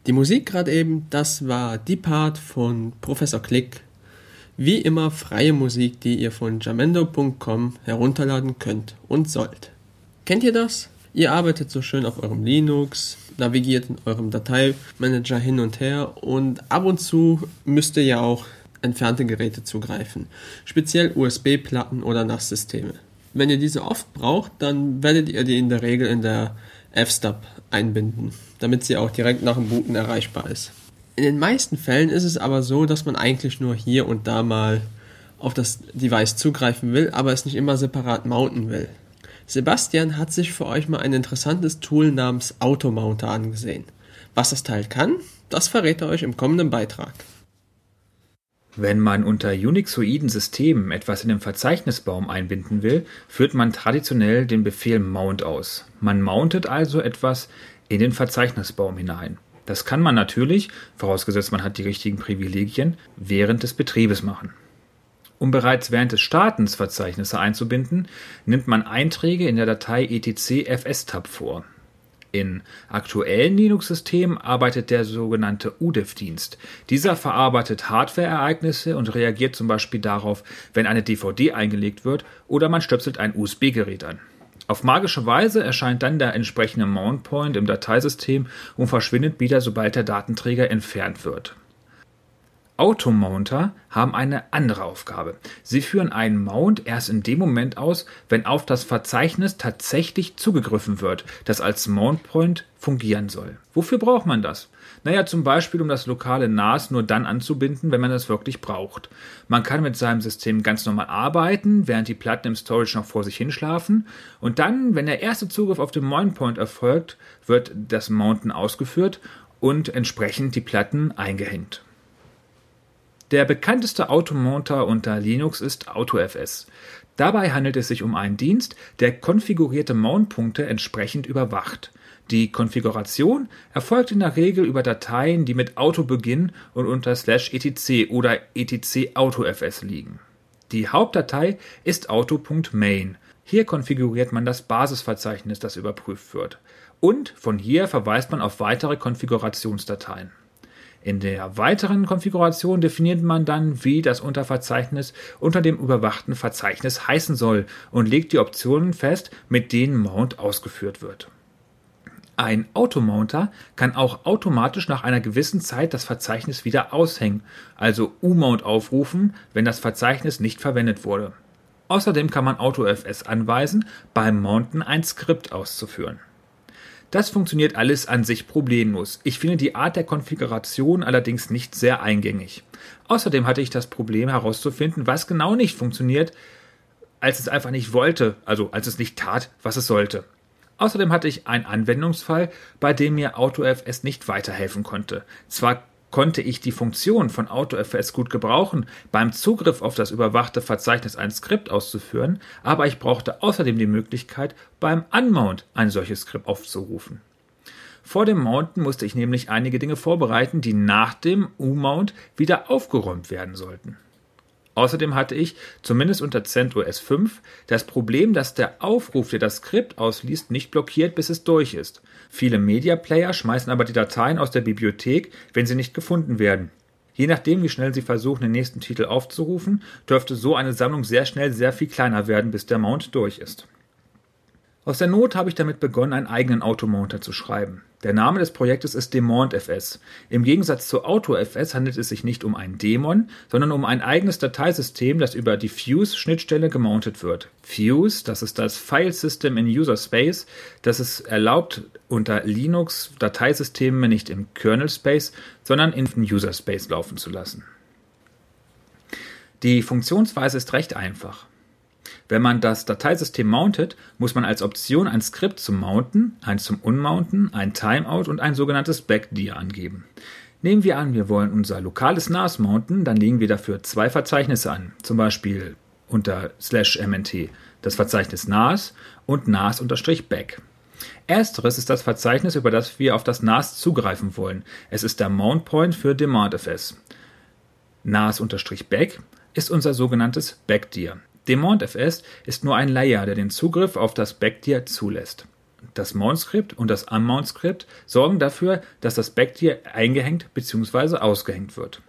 Die Musik gerade eben, das war die Part von Professor Click. Wie immer freie Musik, die ihr von jamendo.com herunterladen könnt und sollt. Kennt ihr das? Ihr arbeitet so schön auf eurem Linux, navigiert in eurem Dateimanager hin und her und ab und zu müsst ihr ja auch entfernte Geräte zugreifen, speziell USB-Platten oder NAS-Systeme. Wenn ihr diese oft braucht, dann werdet ihr die in der Regel in der F-Stub einbinden, damit sie auch direkt nach dem Booten erreichbar ist. In den meisten Fällen ist es aber so, dass man eigentlich nur hier und da mal auf das Device zugreifen will, aber es nicht immer separat mounten will. Sebastian hat sich für euch mal ein interessantes Tool namens Automounter angesehen. Was das Teil kann, das verrät er euch im kommenden Beitrag.
Wenn man unter Unixoiden Systemen etwas in den Verzeichnisbaum einbinden will, führt man traditionell den Befehl mount aus. Man mountet also etwas in den Verzeichnisbaum hinein. Das kann man natürlich, vorausgesetzt man hat die richtigen Privilegien, während des Betriebes machen. Um bereits während des Startens Verzeichnisse einzubinden, nimmt man Einträge in der Datei etc fstab vor. In aktuellen Linux-Systemen arbeitet der sogenannte UDEF-Dienst. Dieser verarbeitet Hardware-Ereignisse und reagiert zum Beispiel darauf, wenn eine DVD eingelegt wird oder man stöpselt ein USB-Gerät an. Auf magische Weise erscheint dann der entsprechende Mount Point im Dateisystem und verschwindet wieder, sobald der Datenträger entfernt wird. Automounter haben eine andere Aufgabe. Sie führen einen Mount erst in dem Moment aus, wenn auf das Verzeichnis tatsächlich zugegriffen wird, das als Mount Point fungieren soll. Wofür braucht man das? Naja, zum Beispiel, um das lokale NAS nur dann anzubinden, wenn man es wirklich braucht. Man kann mit seinem System ganz normal arbeiten, während die Platten im Storage noch vor sich hinschlafen. Und dann, wenn der erste Zugriff auf den Mount Point erfolgt, wird das Mounten ausgeführt und entsprechend die Platten eingehängt. Der bekannteste Automonter unter Linux ist AutoFS. Dabei handelt es sich um einen Dienst, der konfigurierte Mountpunkte entsprechend überwacht. Die Konfiguration erfolgt in der Regel über Dateien, die mit Auto beginnen und unter etc oder etc autofs liegen. Die Hauptdatei ist auto.main. Hier konfiguriert man das Basisverzeichnis, das überprüft wird. Und von hier verweist man auf weitere Konfigurationsdateien. In der weiteren Konfiguration definiert man dann, wie das Unterverzeichnis unter dem überwachten Verzeichnis heißen soll und legt die Optionen fest, mit denen Mount ausgeführt wird. Ein Automounter kann auch automatisch nach einer gewissen Zeit das Verzeichnis wieder aushängen, also U-Mount aufrufen, wenn das Verzeichnis nicht verwendet wurde. Außerdem kann man AutoFS anweisen, beim Mounten ein Skript auszuführen. Das funktioniert alles an sich problemlos. Ich finde die Art der Konfiguration allerdings nicht sehr eingängig. Außerdem hatte ich das Problem herauszufinden, was genau nicht funktioniert, als es einfach nicht wollte, also als es nicht tat, was es sollte. Außerdem hatte ich einen Anwendungsfall, bei dem mir AutoFS nicht weiterhelfen konnte. Zwar konnte ich die Funktion von AutoFS gut gebrauchen, beim Zugriff auf das überwachte Verzeichnis ein Skript auszuführen, aber ich brauchte außerdem die Möglichkeit, beim Unmount ein solches Skript aufzurufen. Vor dem Mounten musste ich nämlich einige Dinge vorbereiten, die nach dem U-Mount wieder aufgeräumt werden sollten. Außerdem hatte ich, zumindest unter CentOS 5, das Problem, dass der Aufruf, der das Skript ausliest, nicht blockiert, bis es durch ist. Viele Media Player schmeißen aber die Dateien aus der Bibliothek, wenn sie nicht gefunden werden. Je nachdem, wie schnell Sie versuchen, den nächsten Titel aufzurufen, dürfte so eine Sammlung sehr schnell sehr viel kleiner werden, bis der Mount durch ist. Aus der Not habe ich damit begonnen, einen eigenen Automounter zu schreiben. Der Name des Projektes ist DemonFS. Im Gegensatz zu AutoFS handelt es sich nicht um einen Daemon, sondern um ein eigenes Dateisystem, das über die Fuse-Schnittstelle gemountet wird. Fuse, das ist das File System in User Space, das es erlaubt, unter Linux Dateisysteme nicht im Kernel Space, sondern in User Space laufen zu lassen. Die Funktionsweise ist recht einfach. Wenn man das Dateisystem mountet, muss man als Option ein Skript zum Mounten, eins zum Unmounten, ein Timeout und ein sogenanntes Backdir angeben. Nehmen wir an, wir wollen unser lokales NAS mounten, dann legen wir dafür zwei Verzeichnisse an, zum Beispiel unter slash mnt das Verzeichnis NAS und NAS-back. Ersteres ist das Verzeichnis, über das wir auf das NAS zugreifen wollen. Es ist der Mount Point für DemandFS. NAS-back ist unser sogenanntes Backdir. DemondFS ist nur ein Layer, der den Zugriff auf das Backtier zulässt. das Mount-Skript und das Unmount-Skript sorgen dafür, dass das Backtier eingehängt bzw. ausgehängt wird.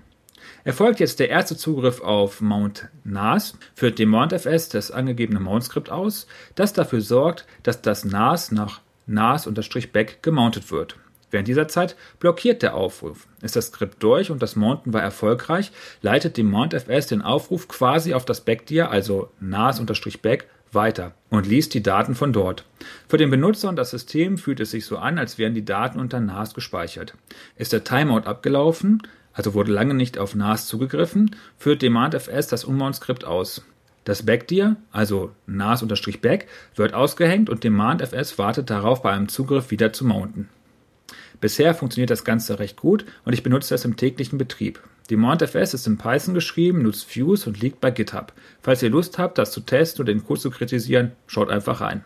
Erfolgt jetzt der erste Zugriff auf Mount NAS, führt dem MountFS das angegebene Mount-Skript aus, das dafür sorgt, dass das NAS nach NAS-Back gemountet wird. Während dieser Zeit blockiert der Aufruf. Ist das Skript durch und das Mounten war erfolgreich, leitet die MountFS den Aufruf quasi auf das Backtier, also NAS-Back, weiter und liest die Daten von dort. Für den Benutzer und das System fühlt es sich so an, als wären die Daten unter NAS gespeichert. Ist der Timeout abgelaufen, also wurde lange nicht auf NAS zugegriffen, führt DemandFS das Unmount-Skript aus. Das Backtier, also NAS-Back, wird ausgehängt und DemandFS wartet darauf, bei einem Zugriff wieder zu mounten. Bisher funktioniert das Ganze recht gut und ich benutze es im täglichen Betrieb. Die MountFS ist in Python geschrieben, nutzt Fuse und liegt bei GitHub. Falls ihr Lust habt, das zu testen und den Code zu kritisieren, schaut einfach rein.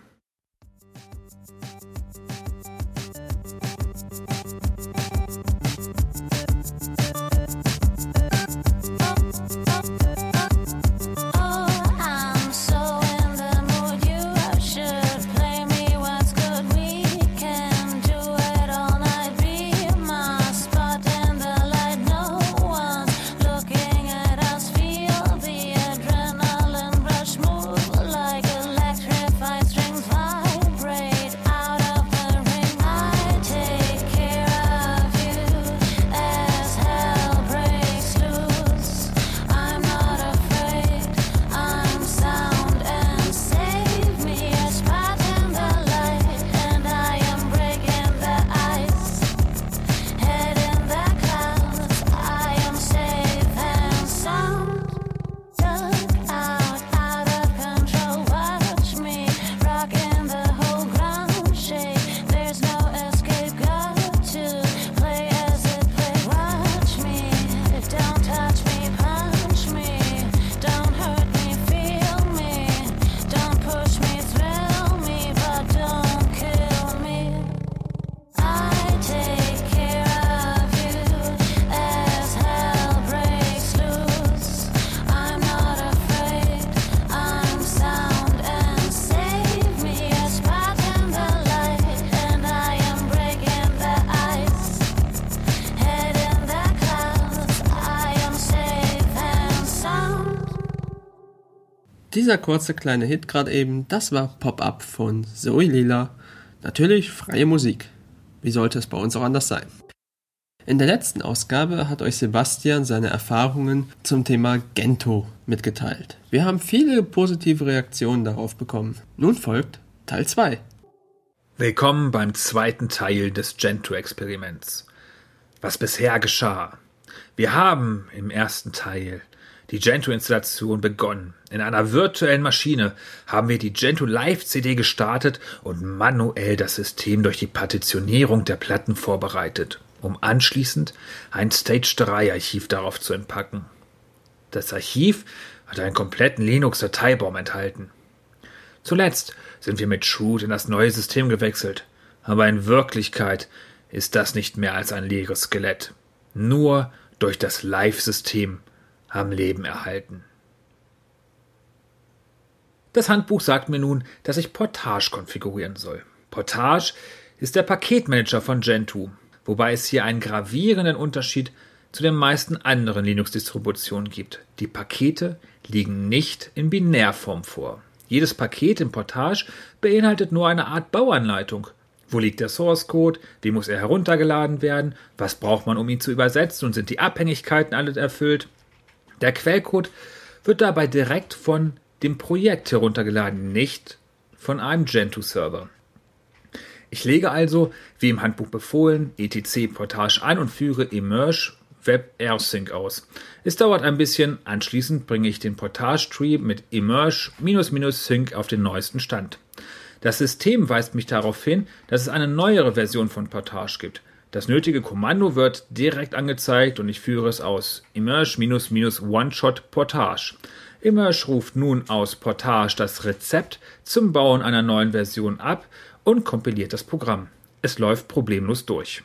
Dieser kurze kleine Hit gerade eben, das war Pop-Up von Zoe Lila. Natürlich freie Musik. Wie sollte es bei uns auch anders sein? In der letzten Ausgabe hat euch Sebastian seine Erfahrungen zum Thema Gento mitgeteilt. Wir haben viele positive Reaktionen darauf bekommen. Nun folgt Teil 2.
Willkommen beim zweiten Teil des Gento-Experiments. Was bisher geschah. Wir haben im ersten Teil die Gentoo-Installation begonnen. In einer virtuellen Maschine haben wir die Gentoo Live-CD gestartet und manuell das System durch die Partitionierung der Platten vorbereitet, um anschließend ein Stage 3 Archiv darauf zu entpacken. Das Archiv hat einen kompletten Linux-Dateibaum enthalten. Zuletzt sind wir mit Shoot in das neue System gewechselt, aber in Wirklichkeit ist das nicht mehr als ein leeres Skelett. Nur durch das Live-System am Leben erhalten. Das Handbuch sagt mir nun, dass ich Portage konfigurieren soll. Portage ist der Paketmanager von Gentoo, wobei es hier einen gravierenden Unterschied zu den meisten anderen Linux-Distributionen gibt. Die Pakete liegen nicht in Binärform vor. Jedes Paket im Portage beinhaltet nur eine Art Bauanleitung. Wo liegt der Source Code? Wie muss er heruntergeladen werden? Was braucht man, um ihn zu übersetzen? Und sind die Abhängigkeiten alle erfüllt? Der Quellcode wird dabei direkt von dem Projekt heruntergeladen, nicht von einem Gentoo-Server. Ich lege also, wie im Handbuch befohlen, etc Portage ein und führe Emerge Web AirSync aus. Es dauert ein bisschen, anschließend bringe ich den Portage-Tree mit Emerge Sync auf den neuesten Stand. Das System weist mich darauf hin, dass es eine neuere Version von Portage gibt. Das nötige Kommando wird direkt angezeigt und ich führe es aus. Emerge One-Shot Portage. Emerge ruft nun aus Portage das Rezept zum Bauen einer neuen Version ab und kompiliert das Programm. Es läuft problemlos durch.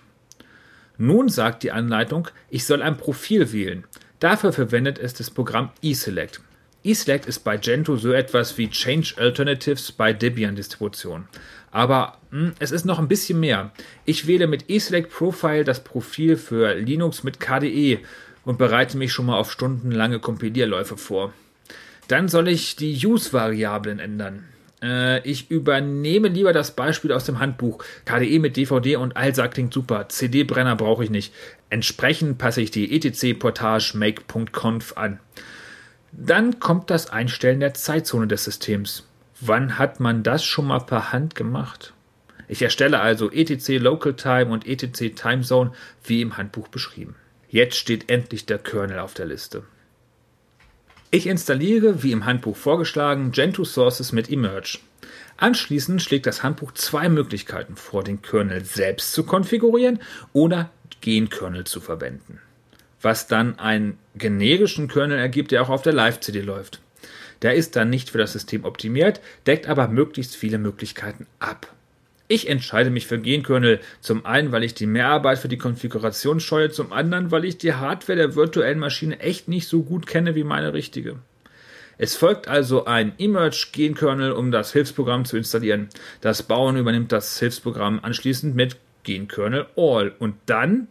Nun sagt die Anleitung, ich soll ein Profil wählen. Dafür verwendet es das Programm eSelect. eSelect ist bei Gentoo so etwas wie Change Alternatives bei Debian-Distributionen. Aber mh, hm, es ist noch ein bisschen mehr. Ich wähle mit eSelect Profile das Profil für Linux mit KDE und bereite mich schon mal auf stundenlange Kompilierläufe vor. Dann soll ich die Use-Variablen ändern. Äh, ich übernehme lieber das Beispiel aus dem Handbuch. KDE mit DVD und ALSA klingt super. CD-Brenner brauche ich nicht. Entsprechend passe ich die etc-portage make.conf an. Dann kommt das Einstellen der Zeitzone des Systems. Wann hat man das schon mal per Hand gemacht? Ich erstelle also etc Local Time und etc Time Zone wie im Handbuch beschrieben. Jetzt steht endlich der Kernel auf der Liste. Ich installiere, wie im Handbuch vorgeschlagen, Gentoo Sources mit Emerge. Anschließend schlägt das Handbuch zwei Möglichkeiten vor, den Kernel selbst zu konfigurieren oder Gen-Kernel zu verwenden. Was dann einen generischen Kernel ergibt, der auch auf der Live-CD läuft. Der ist dann nicht für das System optimiert, deckt aber möglichst viele Möglichkeiten ab. Ich entscheide mich für Genkernel, zum einen, weil ich die Mehrarbeit für die Konfiguration scheue, zum anderen, weil ich die Hardware der virtuellen Maschine echt nicht so gut kenne wie meine richtige. Es folgt also ein Emerge Genkernel, um das Hilfsprogramm zu installieren. Das Bauen übernimmt das Hilfsprogramm anschließend mit Genkernel All und dann,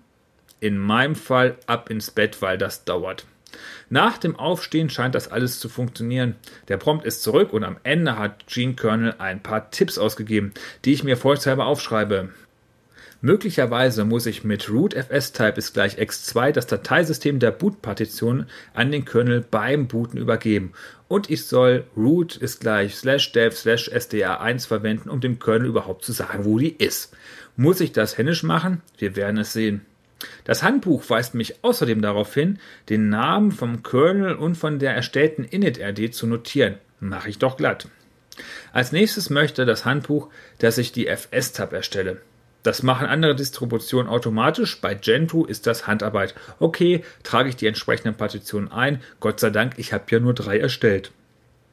in meinem Fall, ab ins Bett, weil das dauert. Nach dem Aufstehen scheint das alles zu funktionieren. Der Prompt ist zurück und am Ende hat Gene Kernel ein paar Tipps ausgegeben, die ich mir vorsichtshalber aufschreibe. Möglicherweise muss ich mit root fs-type ist gleich x2 das Dateisystem der Boot-Partition an den Kernel beim Booten übergeben und ich soll root ist gleich slash dev slash sda1 verwenden, um dem Kernel überhaupt zu sagen, wo die ist. Muss ich das händisch machen? Wir werden es sehen. Das Handbuch weist mich außerdem darauf hin, den Namen vom Kernel und von der erstellten init-rd zu notieren. Mache ich doch glatt. Als nächstes möchte das Handbuch, dass ich die fs-Tab erstelle. Das machen andere Distributionen automatisch. Bei Gentoo ist das Handarbeit. Okay, trage ich die entsprechenden Partitionen ein. Gott sei Dank, ich habe ja nur drei erstellt.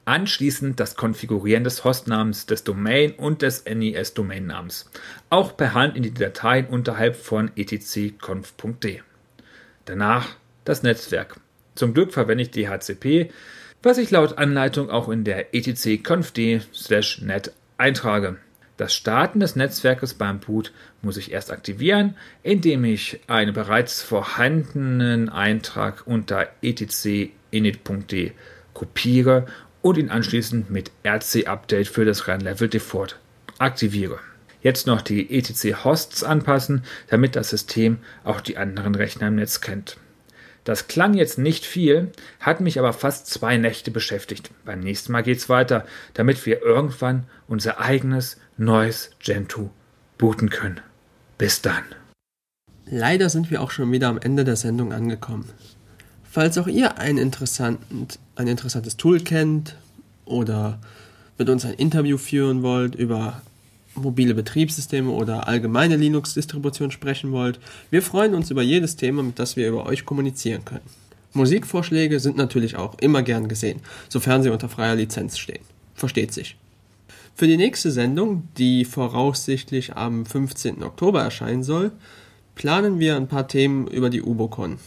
Anschließend das Konfigurieren des Hostnamens, des Domain und des NES-Domainnamens. Auch per Hand in die Dateien unterhalb von etc.conf.d. Danach das Netzwerk. Zum Glück verwende ich DHCP, was ich laut Anleitung auch in der etc.conf.d/net eintrage. Das Starten des Netzwerkes beim Boot muss ich erst aktivieren, indem ich einen bereits vorhandenen Eintrag unter etc.init.d kopiere und ihn anschließend mit RC-Update für das Run-Level Default aktiviere. Jetzt noch die ETC-Hosts anpassen, damit das System auch die anderen Rechner im Netz kennt. Das klang jetzt nicht viel, hat mich aber fast zwei Nächte beschäftigt. Beim nächsten Mal geht's weiter, damit wir irgendwann unser eigenes neues Gentoo booten können. Bis dann.
Leider sind wir auch schon wieder am Ende der Sendung angekommen. Falls auch ihr ein, ein interessantes Tool kennt oder mit uns ein Interview führen wollt über mobile Betriebssysteme oder allgemeine Linux-Distribution sprechen wollt, wir freuen uns über jedes Thema, mit das wir über euch kommunizieren können. Musikvorschläge sind natürlich auch immer gern gesehen, sofern sie unter freier Lizenz stehen. Versteht sich. Für die nächste Sendung, die voraussichtlich am 15. Oktober erscheinen soll, planen wir ein paar Themen über die Ubocon.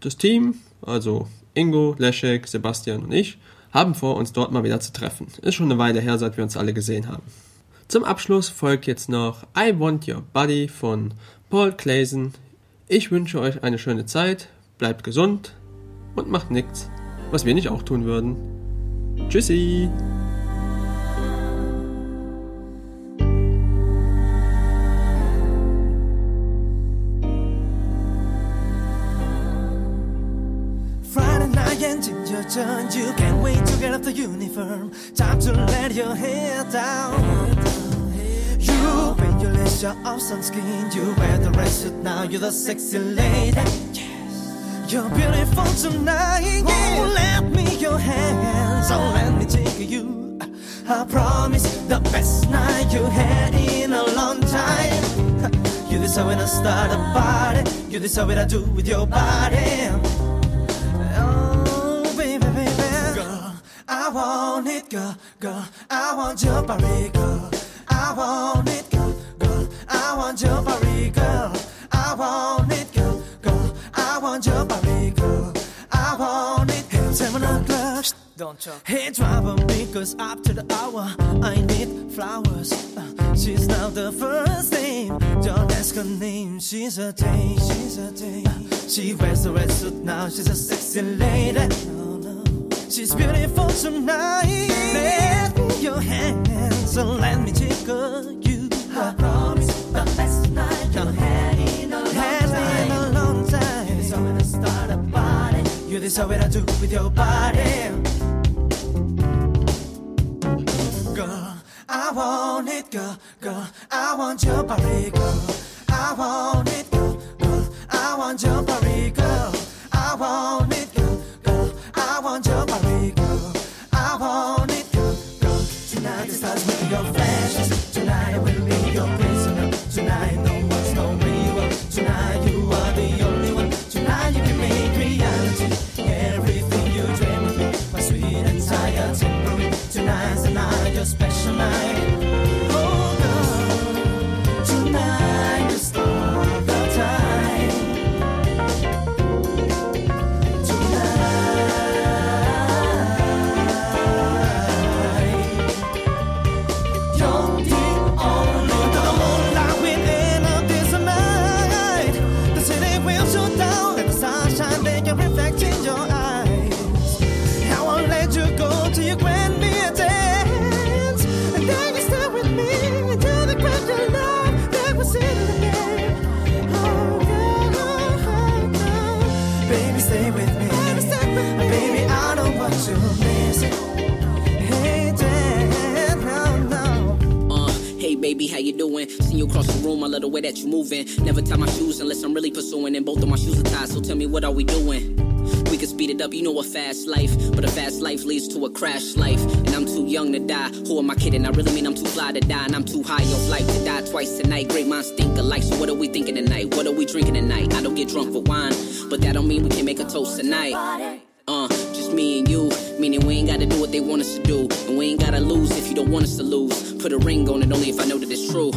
Das Team also Ingo, Leszek, Sebastian und ich, haben vor, uns dort mal wieder zu treffen. Ist schon eine Weile her, seit wir uns alle gesehen haben. Zum Abschluss folgt jetzt noch I Want Your Body von Paul Clason. Ich wünsche euch eine schöne Zeit, bleibt gesund und macht nichts, was wir nicht auch tun würden. Tschüssi!
Turn. You can't wait to get off the uniform. Time to let your hair down. You paint your of sunscreen. You wear the red suit now. You're the sexy lady. You're beautiful tonight. Oh, let me your hands. Oh, let me take you. I promise the best night you had in a long time. You decide when I start a party. You decide what I do with your body. Girl, girl. I want your body, girl. I want it, girl, girl. I want your body, girl. I want it, girl, girl. I want your body, girl. I want it. Hey, seven o'clock. Don't Hey, driver, make us up to the hour. I need flowers. Uh, she's now the first name. Don't ask her name. She's a day. She's a day. She wears a red suit now. She's a sexy lady. She's beautiful tonight. Let me your hands and let me tickle you. I promise the best night you had in a long time.
in a
long time. You deserve it to start a party. You deserve what I do with your body. Girl, I want it, girl, girl. I want your body, girl. I want it, girl, girl. I want your body, girl. I want it, your flashes. Tonight will be your prisoner. Tonight no one's know where you are. Tonight you are the only one. Tonight you can make reality. Everything you dream of me, my sweet and tired temporary. Tonight's the night, your special night. You
doing? Seen you across the room, I love the way that you're moving. Never tie my shoes unless I'm really pursuing, and both of my shoes are tied. So tell me, what are we doing? We could speed it up, you know a fast life, but a fast life leads to a crash life. And I'm too young to die. Who am I kidding? I really mean I'm too fly to die, and I'm too high off life to die twice tonight. Great minds think alike. So what are we thinking tonight? What are we drinking tonight? I don't get drunk for wine, but that don't mean we can't make a toast tonight. Uh, just me and you, meaning we ain't gotta do what they want us to do, and we ain't gotta lose if you don't want us to lose. Put a ring on it only if I know that it's true.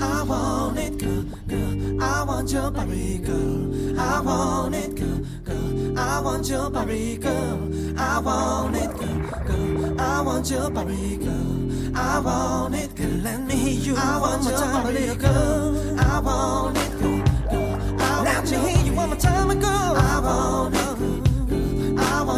I want it, girl, girl. I want your body, girl. I want it, girl, girl. I want your body, girl. I want it, girl, girl. I want your body, girl. I want it, girl. Let me hear you. I want your body, girl. I want it, girl, girl. I Let me hear you one more time, girl. I want it, girl, girl. I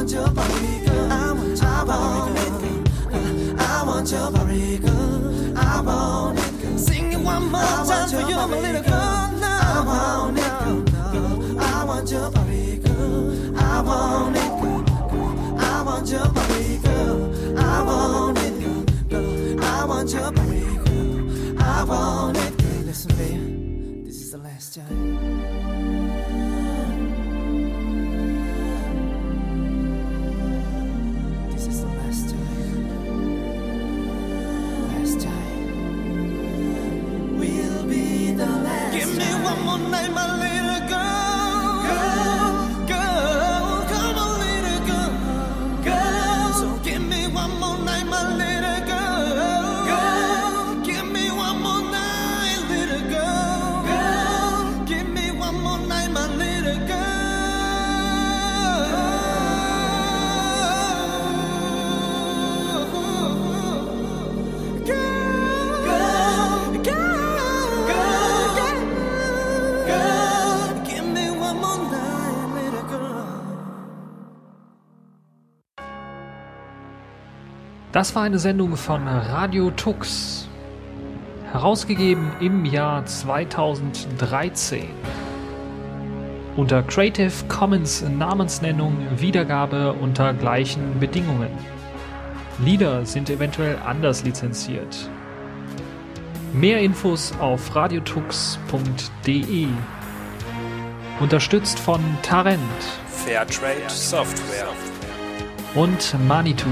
want your body, girl. I want, I want it, girl. I want your body, girl. I want it, girl. Sing it one more time for you, my little girl. I want it, girl. I want your body, girl. I want it, girl. I want your body, girl. I want it, girl. I want your body, girl. I want it, girl. Listen, babe, this is the last time. One night, my
Das war eine Sendung von Radio Tux. Herausgegeben im Jahr 2013. Unter Creative Commons Namensnennung Wiedergabe unter gleichen Bedingungen. Lieder sind eventuell anders lizenziert. Mehr Infos auf radiotux.de. Unterstützt von Tarent
Fairtrade Software.
und Manitou.